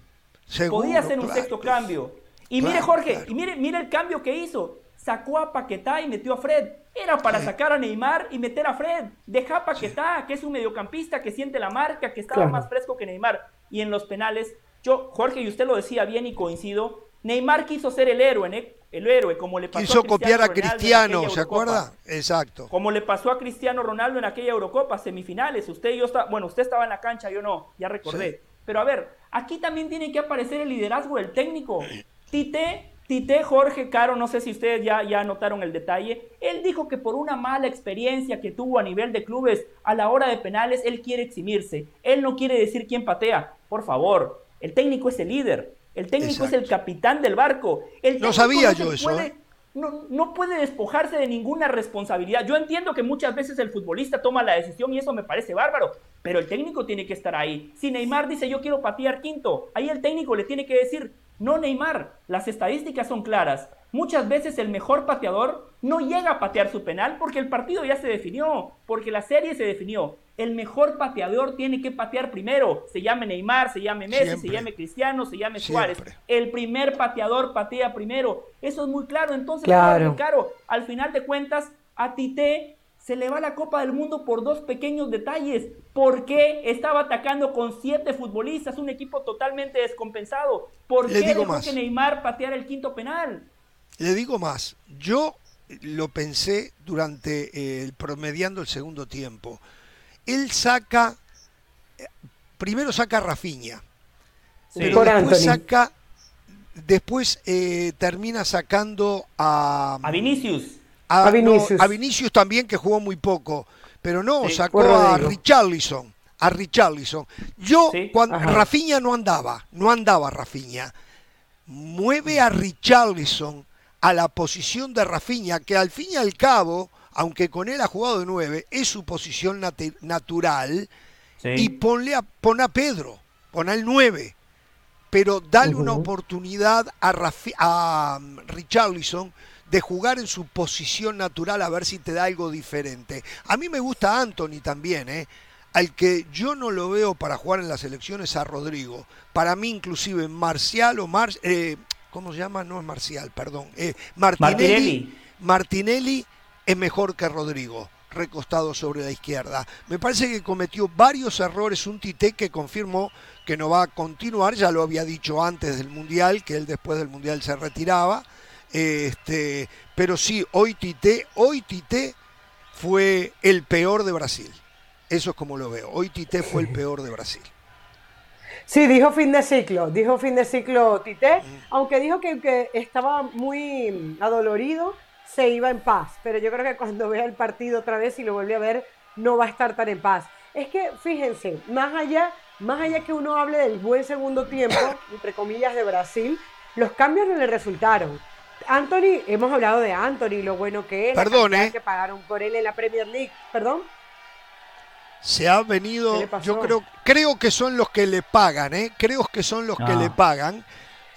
podía hacer un sexto cambio. Y mire, Jorge, y mire, mire el cambio que hizo sacó a Paquetá y metió a Fred. Era para sacar a Neymar y meter a Fred. Deja a Paquetá, que es un mediocampista que siente la marca, que estaba más fresco que Neymar. Y en los penales, yo, Jorge, y usted lo decía bien y coincido, Neymar quiso ser el héroe, el héroe, como le pasó quiso a copiar a Cristiano, ¿se acuerda? Exacto. Como le pasó a Cristiano Ronaldo en aquella Eurocopa, semifinales. Usted y yo, está, bueno, usted estaba en la cancha, yo no, ya recordé. Pero a ver, aquí también tiene que aparecer el liderazgo del técnico. Tite Tite Jorge Caro, no sé si ustedes ya, ya notaron el detalle, él dijo que por una mala experiencia que tuvo a nivel de clubes a la hora de penales, él quiere eximirse. Él no quiere decir quién patea. Por favor, el técnico es el líder, el técnico es el capitán del barco. El no sabía yo eso. ¿eh? no, no, puede despojarse de ninguna responsabilidad. Yo entiendo que muchas veces el futbolista toma la decisión y eso me parece bárbaro, pero el técnico tiene que estar ahí. Si Neymar dice yo quiero patear quinto, ahí el técnico le tiene que decir, no Neymar, las estadísticas son claras. Muchas veces el mejor pateador no llega a patear su penal porque el partido ya se definió, porque la serie se definió. El mejor pateador tiene que patear primero. Se llame Neymar, se llame Messi, se llame Cristiano, se llame Suárez. El primer pateador patea primero. Eso es muy claro. Entonces, claro. claro, al final de cuentas, a Tite se le va la Copa del Mundo por dos pequeños detalles. ¿Por qué estaba atacando con siete futbolistas, un equipo totalmente descompensado? ¿Por qué dejó que Neymar pateara el quinto penal? Le digo más, yo lo pensé durante eh, el promediando el segundo tiempo. Él saca, eh, primero saca a Rafinha, pero después saca, después eh, termina sacando a... A Vinicius. A, Vinicius. también, que jugó muy poco. Pero no, sacó a Richarlison. A Richarlison. Yo, cuando Rafinha no andaba, no andaba Rafinha. Mueve a Richarlison a la posición de Rafinha, que al fin y al cabo, aunque con él ha jugado de nueve, es su posición natural. Y ponle a, pon a Pedro, pon al nueve. Pero dale una oportunidad a, a Richarlison de jugar en su posición natural a ver si te da algo diferente. A mí me gusta Anthony también, ¿eh? Al que yo no lo veo para jugar en las elecciones a Rodrigo. Para mí inclusive Marcial o Mar... Eh, ¿Cómo se llama? No es Marcial, perdón. Eh, Martinelli, Martinelli es mejor que Rodrigo recostado sobre la izquierda. Me parece que cometió varios errores un Tite que confirmó que no va a continuar, ya lo había dicho antes del Mundial, que él después del Mundial se retiraba. Este, pero sí, hoy Tite, hoy Tite fue el peor de Brasil. Eso es como lo veo. Hoy Tite fue el peor de Brasil. Sí, dijo fin de ciclo, dijo fin de ciclo Tite, aunque dijo que, que estaba muy adolorido, se iba en paz. Pero yo creo que cuando vea el partido otra vez y lo vuelve a ver, no va a estar tan en paz. Es que, fíjense, más allá, más allá que uno hable del buen segundo tiempo, entre comillas, de Brasil, los cambios no le resultaron. Anthony, hemos hablado de Anthony, lo bueno que es, Perdón, ¿eh? que pagaron por él en la Premier League. Perdón. Se ha venido, yo creo, creo que son los que le pagan, ¿eh? Creo que son los que le pagan.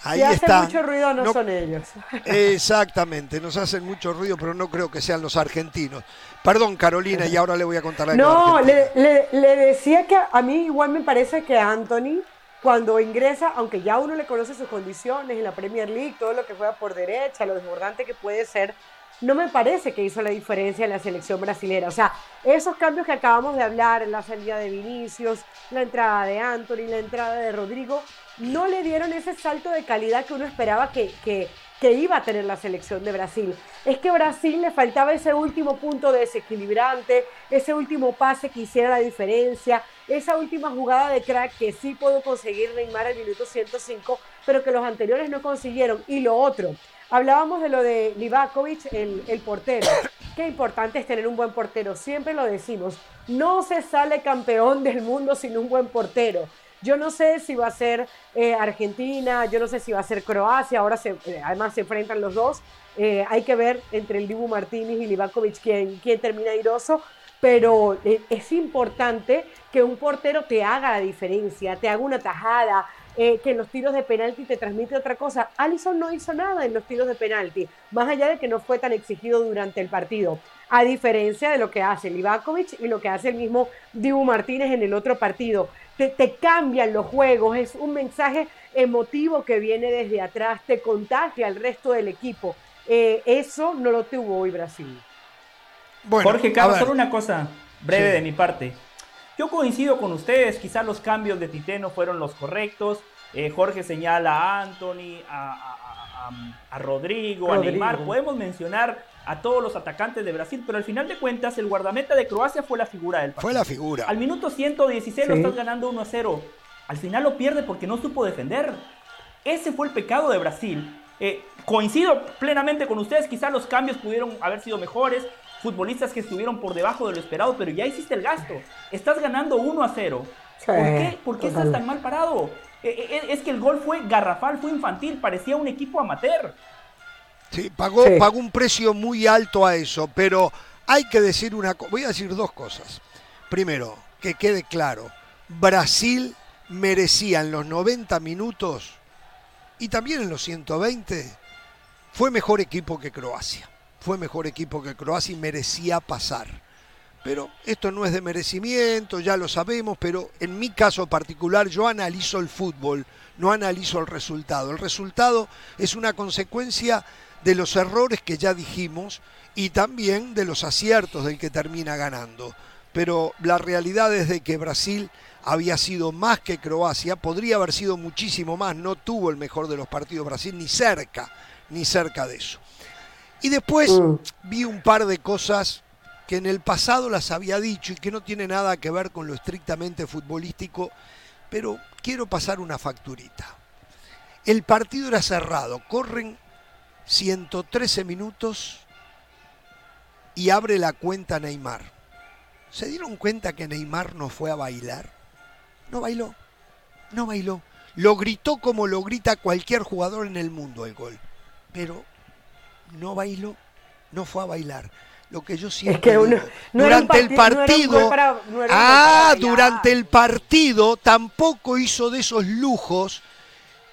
Ahí si hacen mucho ruido no, son ellos. Exactamente, nos hacen mucho ruido, pero no creo que sean los argentinos. Perdón, Carolina, y ahora le voy a contar algo. No, le, le, decía que a mí igual me parece que Anthony, cuando ingresa, aunque ya uno le conoce sus condiciones en la Premier League, todo lo que juega por derecha, lo desbordante que puede ser, no me parece que hizo la diferencia en la selección brasilera. O sea, esos cambios que acabamos de hablar, la salida de Vinicius, la entrada de Anthony, la entrada de Rodrigo, no le dieron ese salto de calidad que uno esperaba que, que, iba a tener la selección de Brasil. Es que Brasil le faltaba ese último punto desequilibrante, ese último pase que hiciera la diferencia, esa última jugada de crack que sí pudo conseguir Neymar al minuto 105, pero que los anteriores no consiguieron. Y lo otro, Hablábamos de lo de Livakovic, el, el, portero. Qué importante es tener un buen portero. Siempre lo decimos. No se sale campeón del mundo sin un buen portero. Yo no sé si va a ser eh, Argentina, yo no sé si va a ser Croacia. Ahora se, eh, además se enfrentan los dos. Eh, hay que ver entre el Dibu Martínez y Livakovic quién, quién termina airoso. Pero es importante que un portero te haga la diferencia, te haga una tajada, que en los tiros de penalti te transmite otra cosa. Allison no hizo nada en los tiros de penalti, más allá de que no fue tan exigido durante el partido, a diferencia de lo que hace Livakovic y lo que hace el mismo Dibu Martínez en el otro partido. Te, te cambian los juegos, es un mensaje emotivo que viene desde atrás, te contagia al resto del equipo. Eh, eso no lo tuvo hoy Brasil. Bueno, Jorge Carlos, solo una cosa breve de mi parte. Yo coincido con ustedes, quizás los cambios de Tite no fueron los correctos. Eh, Jorge señala a Anthony, a, Rodrigo, a Neymar. Podemos mencionar a todos los atacantes de Brasil, pero al final de cuentas el guardameta de Croacia fue la figura del partido. Fue la figura. Al minuto 116 lo estás ganando 1 a 0. Al final lo pierde porque no supo defender. Ese fue el pecado de Brasil. Eh, coincido plenamente con ustedes, quizás los cambios pudieron haber sido mejores, futbolistas que estuvieron por debajo de lo esperado, pero ya hiciste el gasto. Estás ganando 1 a 0. ¿Por qué? ¿Por qué estás tan mal parado? E, e, e, es que el gol fue garrafal, fue infantil, parecía un equipo amateur. Sí, pagó, pagó un precio muy alto a eso, pero hay que decir una cosa, voy a decir dos cosas. Primero, que quede claro, Brasil merecía en los 90 minutos y también en los 120, fue mejor equipo que Croacia fue mejor equipo que Croacia y merecía pasar. Pero esto no es de merecimiento, ya lo sabemos, pero en mi caso particular yo analizo el fútbol, no analizo el resultado. El resultado es una consecuencia de los errores que ya dijimos y también de los aciertos del que termina ganando. Pero la realidad es de que Brasil había sido más que Croacia, podría haber sido muchísimo más, no tuvo el mejor de los partidos Brasil, ni cerca, ni cerca de eso. Y después mm. vi un par de cosas que en el pasado las había dicho y que no tiene nada que ver con lo estrictamente futbolístico, pero quiero pasar una facturita. El partido era cerrado, corren 113 minutos y abre la cuenta Neymar. ¿Se dieron cuenta que Neymar no fue a bailar? No bailó, no bailó. Lo gritó como lo grita cualquier jugador en el mundo el gol, pero no bailó, no fue a bailar. Lo que yo siempre durante el partido, ah, durante el partido tampoco hizo de esos lujos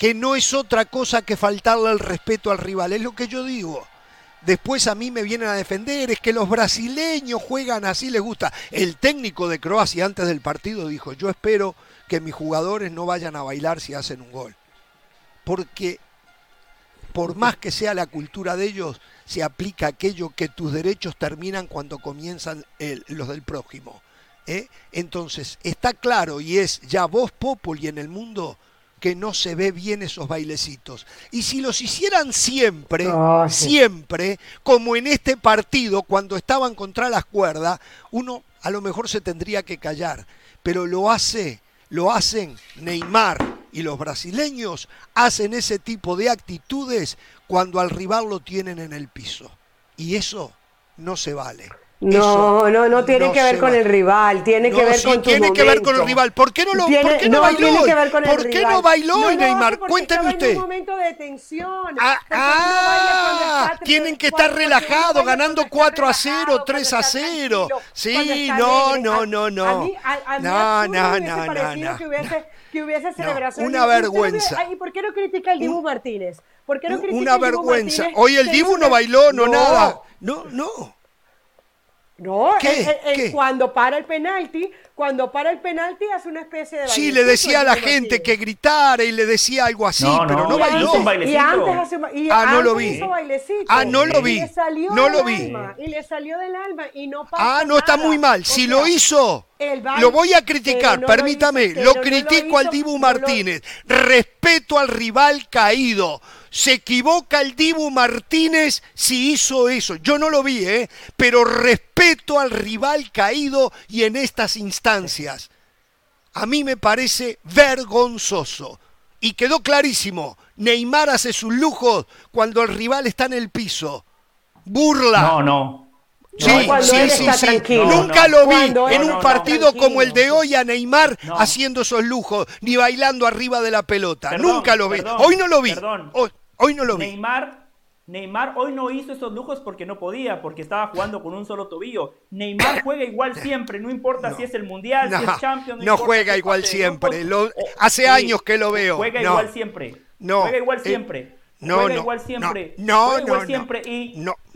que no es otra cosa que faltarle el respeto al rival, es lo que yo digo. Después a mí me vienen a defender, es que los brasileños juegan así, les gusta. El técnico de Croacia antes del partido dijo, yo espero que mis jugadores no vayan a bailar si hacen un gol. Porque por más que sea la cultura de ellos, se aplica aquello que tus derechos terminan cuando comienzan los del prójimo. ¿eh? Entonces, está claro y es ya voz populi en el mundo que no se ve bien esos bailecitos. Y si los hicieran siempre, siempre, como en este partido, cuando estaban contra las cuerdas, uno a lo mejor se tendría que callar. Pero lo hace, lo hacen Neymar, y los brasileños hacen ese tipo de actitudes cuando al rival lo tienen en el piso. Y eso no se vale. No, no, no tiene que ver con el rival, tiene que ver con tu tiene que ver con el rival. ¿Por qué no lo ¿por qué no, bailó? ¿Por qué no bailó Neymar? Cuénteme usted. En un momento de tensión. Ah, ah tienen que estar relajados, ganando 4 a 0, 3 a 0. Sí, no, no, no, no. No, no, no, no, que hubiese celebración. una vergüenza. ¿Y por qué no critica el Dibu Martínez? ¿Por qué no critica una vergüenza. Hoy el Dibu no bailó, no nada. No, no. No, cuando para el penalti, cuando para el penalti hace una especie de Sí, le decía a la gente que gritara y le decía algo así, pero no bailó. Y antes hace, ah, no lo vi. Ah, no lo vi. no lo vi. y le salió del alma y no Ah, no está muy mal. Si lo hizo, lo voy a criticar, permítame. Lo, critico al Dibu Martínez. Respeto al rival caído. Se equivoca el Dibu Martínez si hizo eso. Yo no lo vi, ¿eh? Pero respeto al rival caído y en estas instancias. A mí me parece vergonzoso. Y quedó clarísimo. Neymar hace sus lujos cuando el rival está en el piso. Burla. No, no. Sí, sí, sí, sí. Nunca lo vi en un partido como el de hoy a Neymar haciendo esos lujos, ni bailando arriba de la pelota. Nunca lo vi. Hoy no lo vi. Hoy no lo vi. Neymar, Neymar hoy no hizo esos lujos porque no podía, porque estaba jugando con un solo tobillo. Neymar juega igual siempre, no importa si es el Mundial, si es Champions. No, juega igual siempre. hace años que lo veo. Juega igual siempre. No. Juega igual eh, siempre. No, juega igual siempre. No, no, igual siempre y,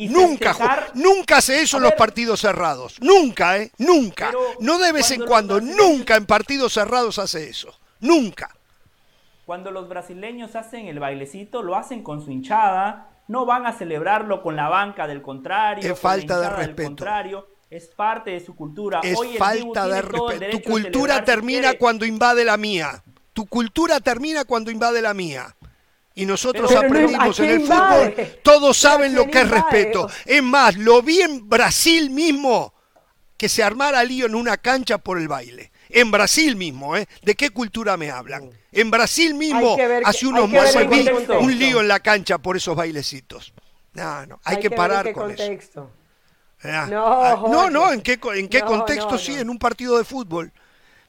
nunca, nunca hace eso en los partidos cerrados. Nunca, ¿eh? Nunca. no de vez en cuando, nunca en partidos cerrados hace eso. Nunca. Cuando los brasileños hacen el bailecito, lo hacen con su hinchada, no van a celebrarlo con la banca del contrario. Es falta de respeto. contrario. Es parte de su cultura. Es falta de respeto. Tu cultura termina cuando invade la mía. Tu cultura termina cuando invade la mía. Y nosotros aprendimos en el fútbol, todos saben lo que es respeto. Es más, lo vi en Brasil mismo, que se armara lío en una cancha por el baile. En Brasil mismo, ¿eh? ¿De qué cultura me hablan? En Brasil mismo, hace unos meses vi un lío en la cancha por esos bailecitos. No, no, hay, que, parar con eso. Ah, no, no, ¿en qué, en qué contexto sí? En un partido de fútbol.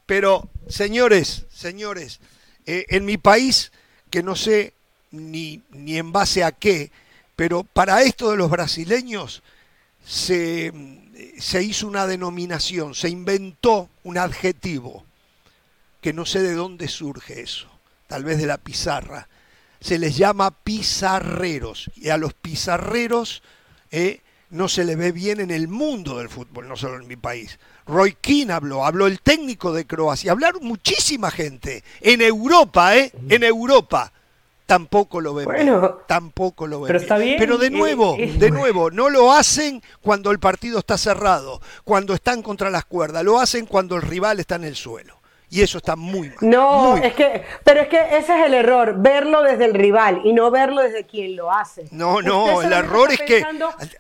Pero, señores, señores, eh, en mi país, que no sé ni, ni en base a qué, pero para esto de los brasileños se, se hizo una denominación, se inventó un adjetivo que no sé de dónde surge eso, tal vez de la pizarra. Se les llama pizarreros y a los pizarreros eh, no se le ve bien en el mundo del fútbol, no solo en mi país. Roy Keane habló, habló el técnico de Croacia, hablaron muchísima gente en Europa, ¿eh? En Europa tampoco lo ven bueno, tampoco lo ven pero está bien pero de nuevo de nuevo no lo hacen cuando el partido está cerrado cuando están contra las cuerdas lo hacen cuando el rival está en el suelo y eso está muy mal. No, es que, pero es que ese es el error, verlo desde el rival y no verlo desde quien lo hace. No, no, el error es que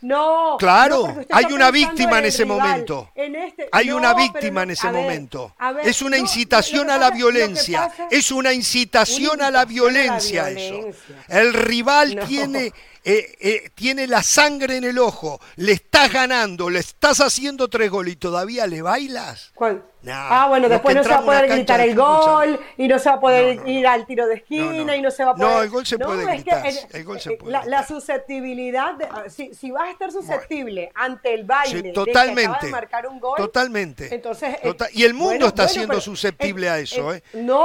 no, claro, hay una víctima en ese momento. Este, hay una víctima en ese momento. es una incitación a la violencia. Es una incitación a la violencia eso. El rival tiene eh, eh, tiene la sangre en el ojo, le estás ganando, le estás haciendo tres goles y todavía le bailas. ¿Cuál? ah, bueno, después no se va a poder gritar el gol y no se va a poder ir al tiro de esquina y no se va a poder. No, el gol se puede gritar. el gol se puede la, susceptibilidad, de, si, si, vas a estar susceptible ante el baile totalmente, de, que de marcar un gol, totalmente. Entonces, eh, y el mundo está siendo susceptible a eso. ¿eh?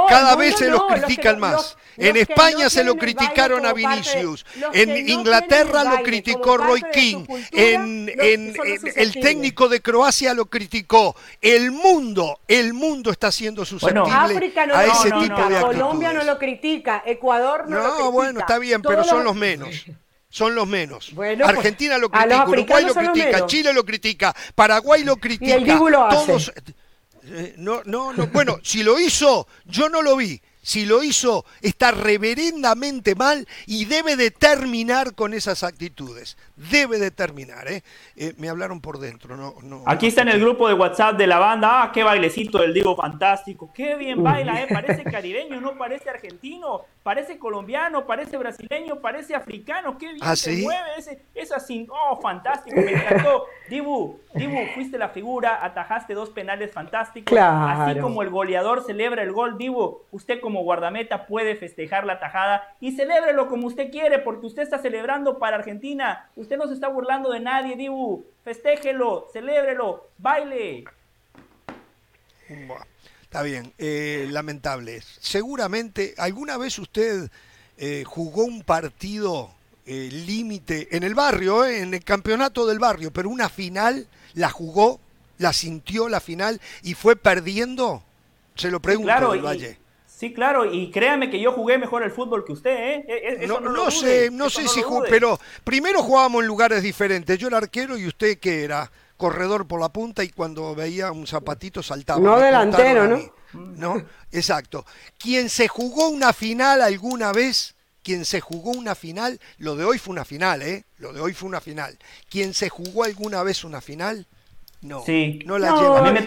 Cada vez se lo critican más. en España se lo criticaron a Vinicius. En Inglaterra lo criticó Roy King. En, en el técnico de Croacia lo criticó. El mundo el mundo está siendo susceptible a ese tipo de actitudes. Colombia no lo critica, Ecuador no, lo critica. No, bueno, está bien, pero son los menos. Son los menos. Argentina lo critica, Uruguay lo critica, Chile lo critica, Paraguay lo critica. Y el lo todos, eh, no, no, no. Bueno, si lo hizo, yo no lo vi si lo hizo, está reverendamente mal y debe de terminar con esas actitudes. Debe de terminar, ¿eh? eh me hablaron por dentro. No, no, Aquí está en el grupo de WhatsApp de la banda. Ah, qué bailecito del Diego fantástico. Qué bien baila, ¿eh? Parece caribeño, no parece argentino. Parece colombiano, parece brasileño, parece africano. Qué bien ¿Ah, se mueve ese, esa sin, oh, fantástico, me encantó. Dibu, Dibu, fuiste la figura, atajaste dos penales fantásticos. Así como el goleador celebra el gol, Dibu, usted como guardameta puede festejar la tajada y celébrelo como usted quiere, porque usted está celebrando para Argentina. Usted no se está burlando de nadie, Dibu. Festéjelo, celébrelo, baile. Está bien, eh, lamentable. Seguramente, ¿alguna vez usted eh, jugó un partido eh, límite en el barrio, en el campeonato del barrio, pero una final la jugó, la sintió la final y fue perdiendo? Se lo pregunto, claro, Valle. Sí, claro, y créame que yo jugué mejor el fútbol que usted, ¿eh? E, e, no, no, sé, no sé si jugué, pero primero jugábamos en lugares diferentes. Yo era arquero y usted qué era corredor por la punta y cuando veía un zapatito saltaba. No delantero, ¿no? ¿No? Exacto. Quien se jugó una final alguna vez, quien se jugó una final, lo de hoy fue una final, ¿eh? Lo de hoy fue una final. Quien se jugó alguna vez una final, no, sí. no la lleva. Me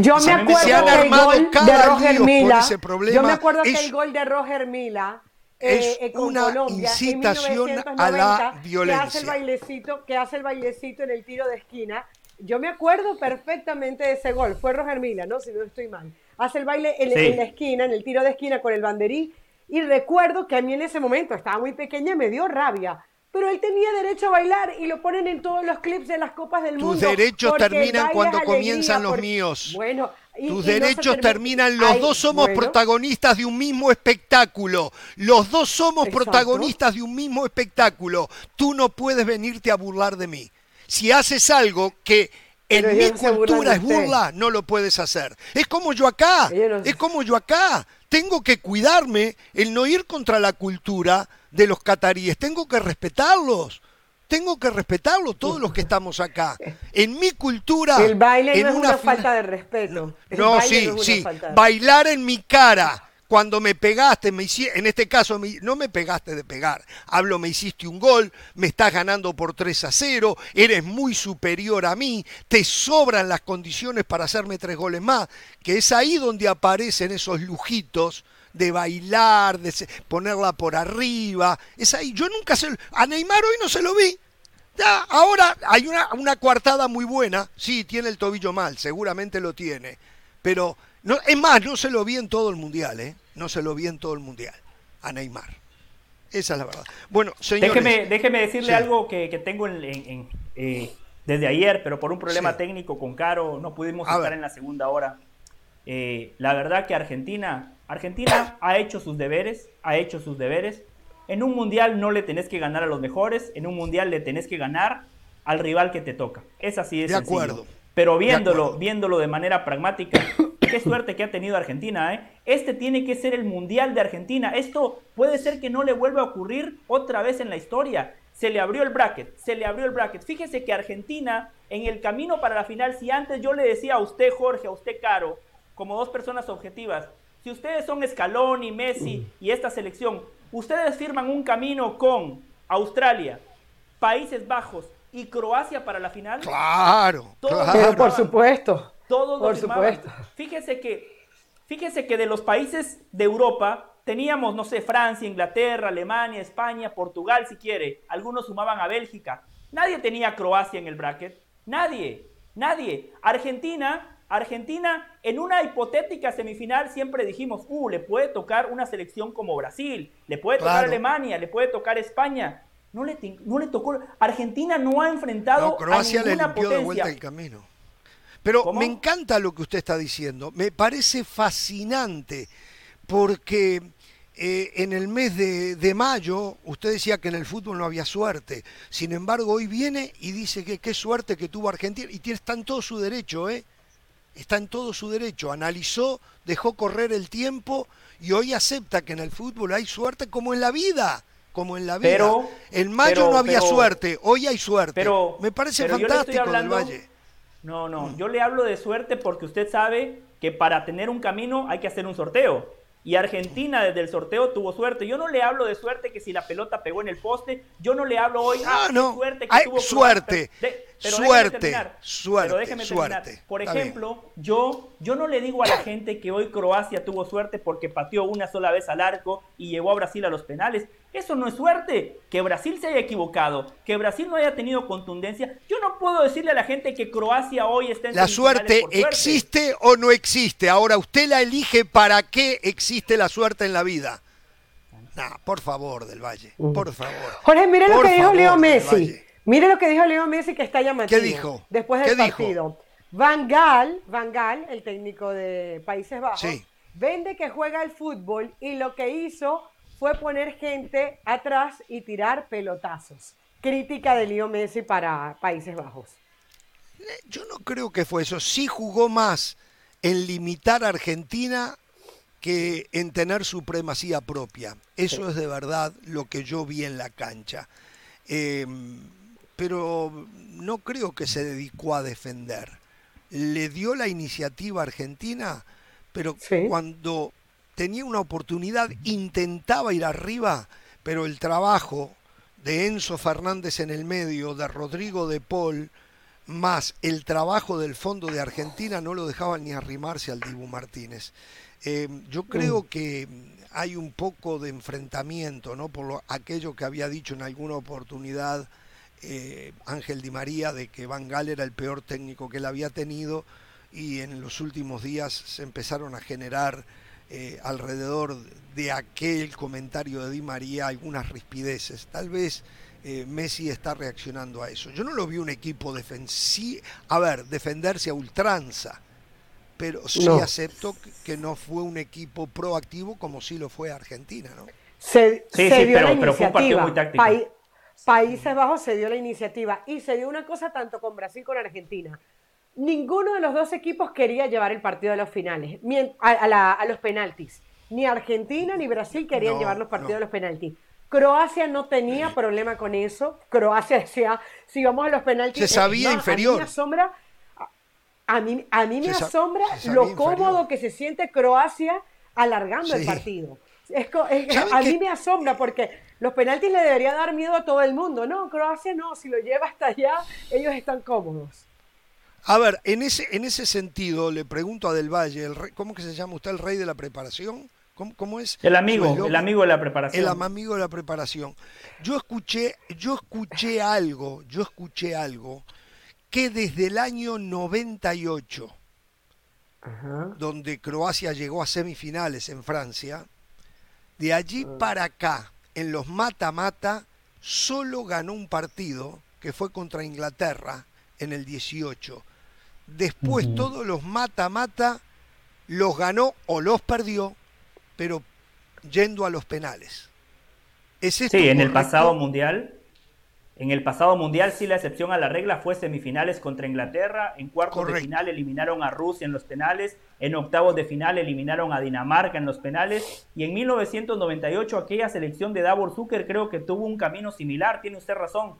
yo, me acuerdo que el gol de Roger Mila, yo me acuerdo que el gol de Roger Mila es eh, una incitación a la violencia. Que hace el bailecito, que hace el bailecito en el tiro de esquina yo me acuerdo perfectamente de ese gol, fue Roger Mila, ¿no? Si no estoy mal. Hace el baile en, la esquina, en el tiro de esquina con el banderí, y recuerdo que a mí en ese momento, estaba muy pequeña, me dio rabia, pero él tenía derecho a bailar y lo ponen en todos los clips de las copas del mundo. Tus derechos terminan cuando comienzan los míos. Bueno, tus derechos terminan, los dos somos protagonistas de un mismo espectáculo. Los dos somos protagonistas de un mismo espectáculo. Tú no puedes venirte a burlar de mí. Si haces algo que en mi cultura es burla, no lo puedes hacer. Es como yo acá, es como yo acá. Tengo que cuidarme el no ir contra la cultura de los cataríes, tengo que respetarlos. Tengo que respetarlos todos los que estamos acá. En mi cultura. El baile no es una, falta de respeto. no, sí, sí. Bailar en mi cara cuando me pegaste, me en este caso no me pegaste de pegar, hablo, me hiciste un gol, me estás ganando por 3 a 0, eres muy superior a mí, te sobran las condiciones para hacerme tres goles más, que es ahí donde aparecen esos lujitos de bailar, de ponerla por arriba, es ahí, yo nunca se a Neymar hoy no se lo vi, ya, ahora hay una, una coartada muy buena, sí, tiene el tobillo mal, seguramente lo tiene, pero no, es más, no se lo vi en todo el mundial, ¿eh? No se lo vi en todo el mundial a Neymar. Esa es la verdad. Bueno, señores. Déjeme, déjeme decirle algo que, tengo en, eh, desde ayer, pero por un problema técnico con Caro no pudimos estar en la segunda hora. Eh, la verdad que Argentina, Argentina ha hecho sus deberes, ha hecho sus deberes. En un mundial no le tenés que ganar a los mejores, en un mundial le tenés que ganar al rival que te toca. Es así de, de acuerdo. Pero viéndolo, viéndolo de manera pragmática, qué suerte que ha tenido Argentina, ¿eh? Este tiene que ser el Mundial de Argentina. Esto puede ser que no le vuelva a ocurrir otra vez en la historia. Se le abrió el bracket, se le abrió el bracket. Fíjese que Argentina, en el camino para la final, si antes yo le decía a usted, Jorge, a usted, Caro, como dos personas objetivas, si ustedes son Scaloni, Messi y esta selección, ustedes firman un camino con Australia, Países Bajos y Croacia para la final. Claro, claro. por supuesto. Todos Por supuesto. Fíjese que, fíjese que de los países de Europa teníamos, no sé, Francia, Inglaterra, Alemania, España, Portugal, si quiere. Algunos sumaban a Bélgica. Nadie tenía Croacia en el bracket. Nadie, nadie. Argentina, Argentina, en una hipotética semifinal siempre dijimos, uh, le puede tocar una selección como Brasil, le puede tocar Alemania, le puede tocar España. No le, no le tocó. Argentina no ha enfrentado Croacia a ninguna le potencia. de vuelta el camino. Pero me encanta lo que usted está diciendo, me parece fascinante, porque eh, en el mes de, mayo usted decía que en el fútbol no había suerte, sin embargo hoy viene y dice que qué suerte que tuvo Argentina, y está en todo su derecho, ¿eh? Está en todo su derecho, analizó, dejó correr el tiempo y hoy acepta que en el fútbol hay suerte como en la vida como en la vida. Pero, en mayo no había suerte, hoy hay suerte. Pero, Me parece fantástico del Valle. No, no, yo le hablo de suerte porque usted sabe que para tener un camino hay que hacer un sorteo. Y Argentina desde el sorteo tuvo suerte. Yo no le hablo de suerte que si la pelota pegó en el poste, yo no le hablo hoy ah, no, suerte que tuvo suerte. Suerte, suerte, pero déjeme suerte. Por ejemplo, yo, yo no le digo a la gente que hoy Croacia tuvo suerte porque pateó una sola vez al arco y llevó a Brasil a los penales. Eso no es suerte. Que Brasil se haya equivocado, que Brasil no haya tenido contundencia. Yo no puedo decirle a la gente que Croacia hoy está en La suerte, suerte existe o no existe. Ahora usted la elige para qué existe la suerte en la vida. Nah, por favor, del Valle, mm. por favor. Jorge, mire lo que dijo Leo Messi. Mire lo que dijo Leo Messi que está llamativo. ¿Qué dijo? Después del partido. Van Gaal, Van Gaal, el técnico de Países Bajos, vende que juega el fútbol y lo que hizo fue poner gente atrás y tirar pelotazos. Crítica de Leo Messi para Países Bajos. Yo no creo que fue eso. Sí jugó más en limitar a Argentina que en tener supremacía propia. Eso es de verdad lo que yo vi en la cancha. Eh, pero no creo que se dedicó a defender. Le dio la iniciativa a Argentina, pero cuando tenía una oportunidad intentaba ir arriba, pero el trabajo de Enzo Fernández en el medio, de Rodrigo de Paul, más el trabajo del fondo de Argentina no lo dejaban ni arrimarse al Dibu Martínez. Eh, yo creo mm. que hay un poco de enfrentamiento, ¿no? Por lo, aquello que había dicho en alguna oportunidad eh, Ángel Di María de que Van Gaal era el peor técnico que él había tenido y en los últimos días se empezaron a generar eh, alrededor de aquel comentario de Di María algunas rispideces. Tal vez eh, Messi está reaccionando a eso. Yo no lo vi un equipo defensivo, a ver, defenderse a ultranza, pero sí acepto que no fue un equipo proactivo como sí lo fue Argentina, ¿no? Se, sí, sí, pero, pero, fue un partido muy táctico. Países Bajos se dio la iniciativa y se dio una cosa tanto con Brasil como con Argentina. Ninguno de los dos equipos quería llevar el partido a los finales, a, los penaltis. Ni Argentina ni Brasil querían llevar los partidos a los penaltis. Croacia no tenía problema con eso. Croacia decía, si vamos a los penaltis... Se sabía inferior. A mí me asombra, a mí, a mí me asombra lo cómodo que se siente Croacia alargando el partido. Es, a mí me asombra porque los penaltis le debería dar miedo a todo el mundo. No, Croacia no, si lo lleva hasta allá, ellos están cómodos. A ver, en ese, en ese sentido, le pregunto a Del Valle, el ¿cómo que se llama usted el rey de la preparación? ¿Cómo, es? El amigo, el amigo de la preparación. El amigo de la preparación. Yo escuché, yo escuché algo, yo escuché algo que desde el año 98, donde Croacia llegó a semifinales en Francia, de allí ah. para acá, en los mata-mata, solo ganó un partido, que fue contra Inglaterra en el 18. Después todos los mata-mata los ganó o los perdió, pero yendo a los penales. ¿Es sí, en el pasado mundial en el pasado mundial sí la excepción a la regla fue semifinales contra Inglaterra, en cuartos de final eliminaron a Rusia en los penales, en octavos de final eliminaron a Dinamarca en los penales y en 1998 aquella selección de Davor Zucker creo que tuvo un camino similar, tiene usted razón.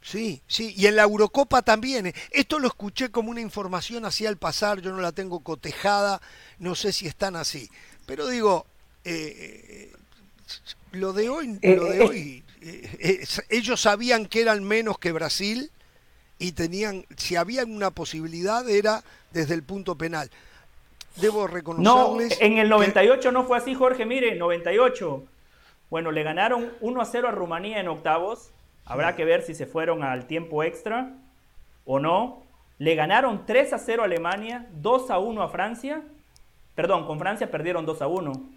Sí, sí, y en la Eurocopa también. ¿eh? Esto lo escuché como una información así al pasar, yo no la tengo cotejada, no sé si están así. Pero digo, eh, eh, lo de hoy, lo de hoy ellos sabían que eran menos que Brasil y tenían, si había una posibilidad era desde el punto penal. Debo reconocerles. No, en el 98 no fue así, Jorge. Mire, 98. Bueno, le ganaron 1 a 0 a Rumanía en octavos. Habrá que ver si se fueron al tiempo extra o no. Le ganaron 3 a 0 a Alemania, 2 a 1 a Francia. Perdón, con Francia perdieron 2 a 1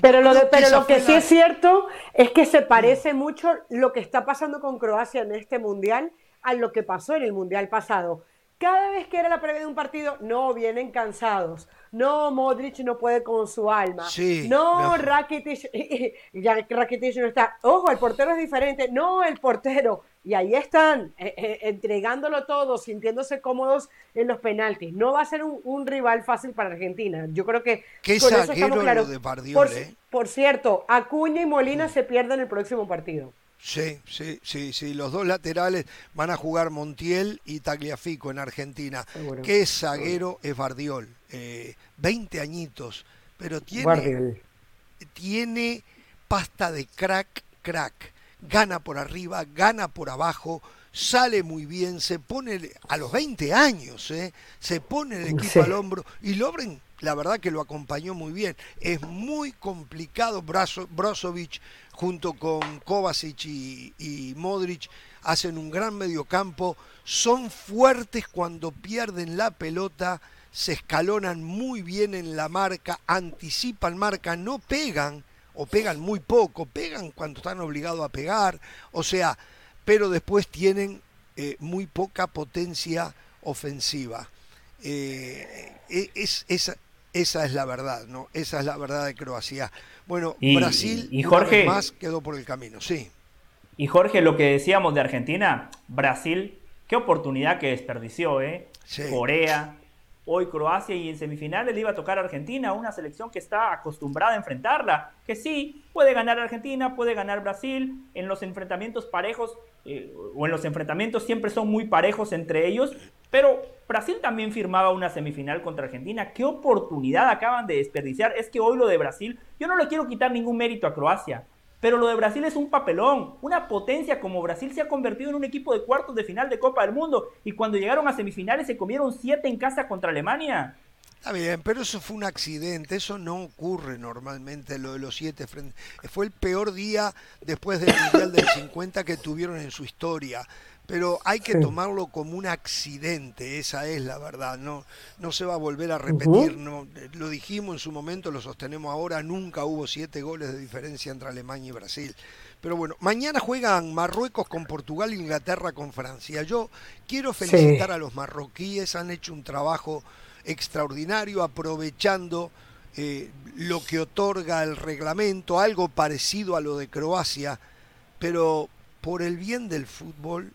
pero lo, pero lo que sí es cierto es que se parece mucho lo que está pasando con Croacia en este mundial a lo que pasó en el mundial pasado. Cada vez que era la previa de un partido, no, vienen cansados. No, Modric no puede con su alma. no, Rakitic, ya Rakitic no está. Ojo, el portero es diferente. No, el portero y ahí están, eh, eh, entregándolo todo, sintiéndose cómodos en los penaltis. No va a ser un, rival fácil para Argentina. Yo creo que Qué con eso estamos claros. De por, ¿eh? por, cierto, Acuña y Molina se pierden el próximo partido. Sí, sí, sí, sí. Los dos laterales van a jugar Montiel y Tagliafico en Argentina. Qué zaguero es Bardiol. 20 añitos, pero tiene, tiene pasta de crack, crack gana por arriba, gana por abajo, sale muy bien, se pone a los 20 años, ¿eh? se pone el equipo al hombro y Lobren, la verdad que lo acompañó muy bien. Es muy complicado, Brozovic junto con Kovacic y, Modric hacen un gran mediocampo, son fuertes cuando pierden la pelota, se escalonan muy bien en la marca, anticipan marca, no pegan o pegan muy poco, pegan cuando están obligados a pegar, o sea, pero después tienen eh, muy poca potencia ofensiva. Eh, e, es, esa, es la verdad, ¿no? Esa es la verdad de Croacia. Bueno, Brasil y Jorge, más quedó por el camino, sí. Y Jorge, lo que decíamos de Argentina, Brasil, qué oportunidad que desperdició, ¿eh? Corea, hoy Croacia y en semifinales le iba a tocar a Argentina, una selección que está acostumbrada a enfrentarla, que sí, puede ganar Argentina, puede ganar Brasil, en los enfrentamientos parejos eh, o en los enfrentamientos siempre son muy parejos entre ellos, pero Brasil también firmaba una semifinal contra Argentina, qué oportunidad acaban de desperdiciar, es que hoy lo de Brasil, yo no le quiero quitar ningún mérito a Croacia, pero lo de Brasil es un papelón. Una potencia como Brasil se ha convertido en un equipo de cuartos de final de Copa del Mundo. Y cuando llegaron a semifinales se comieron siete en casa contra Alemania. Está bien, pero eso fue un accidente, eso no ocurre normalmente, lo de los siete frente. Fue el peor día después del Mundial del 50 que tuvieron en su historia pero hay que tomarlo como un accidente, esa es la verdad, no, no se va a volver a repetir, no, lo dijimos en su momento, lo sostenemos ahora, nunca hubo siete goles de diferencia entre Alemania y Brasil. Pero bueno, mañana juegan Marruecos con Portugal, Inglaterra con Francia. Yo quiero felicitar a los marroquíes, han hecho un trabajo extraordinario aprovechando eh, lo que otorga el reglamento, algo parecido a lo de Croacia, pero por el bien del fútbol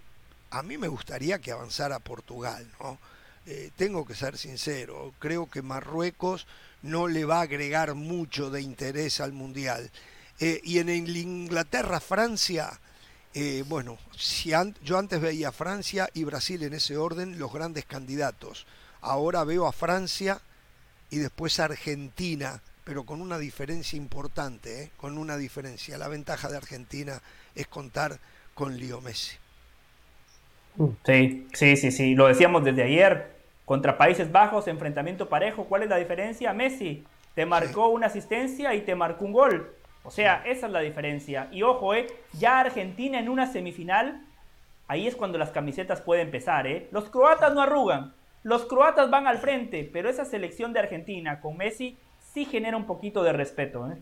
a mí me gustaría que avanzara Portugal, ¿no? Eh, tengo que ser sincero, creo que Marruecos no le va a agregar mucho de interés al Mundial. Eh, y en Inglaterra-Francia, eh, bueno, si yo antes veía Francia y Brasil en ese orden, los grandes candidatos. Ahora veo a Francia y después a Argentina, pero con una diferencia importante, con una diferencia. La ventaja de Argentina es contar con Leo Messi. Sí, sí, sí, sí. Lo decíamos desde ayer. Contra Países Bajos, enfrentamiento parejo. ¿Cuál es la diferencia? Messi te marcó una asistencia y te marcó un gol. O sea, esa es la diferencia. Y ojo, eh, ya Argentina en una semifinal, ahí es cuando las camisetas pueden empezar, ¿eh? Los croatas no arrugan. Los croatas van al frente, pero esa selección de Argentina con Messi sí genera un poquito de respeto, ¿eh?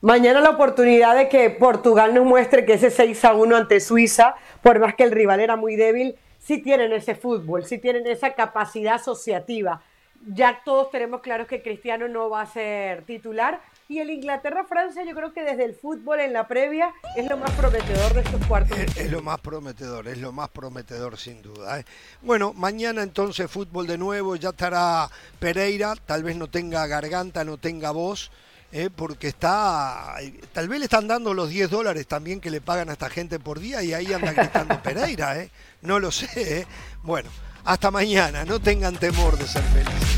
Mañana la oportunidad de que Portugal nos muestre que ese 6 a 1 ante Suiza, por más que el rival era muy débil, sí tienen ese fútbol, sí tienen esa capacidad asociativa. Ya todos tenemos claro que Cristiano no va a ser titular. Y el Inglaterra-Francia, yo creo que desde el fútbol en la previa es lo más prometedor de estos cuartos. Es, lo más prometedor, es lo más prometedor sin duda. ¿eh? Bueno, mañana entonces fútbol de nuevo, ya estará Pereira, tal vez no tenga garganta, no tenga voz ¿eh? porque está, tal vez le están dando los 10 dólares también que le pagan a esta gente por día y ahí anda gritando Pereira, ¿eh? no lo sé. ¿eh? Bueno, hasta mañana, no tengan temor de ser felices.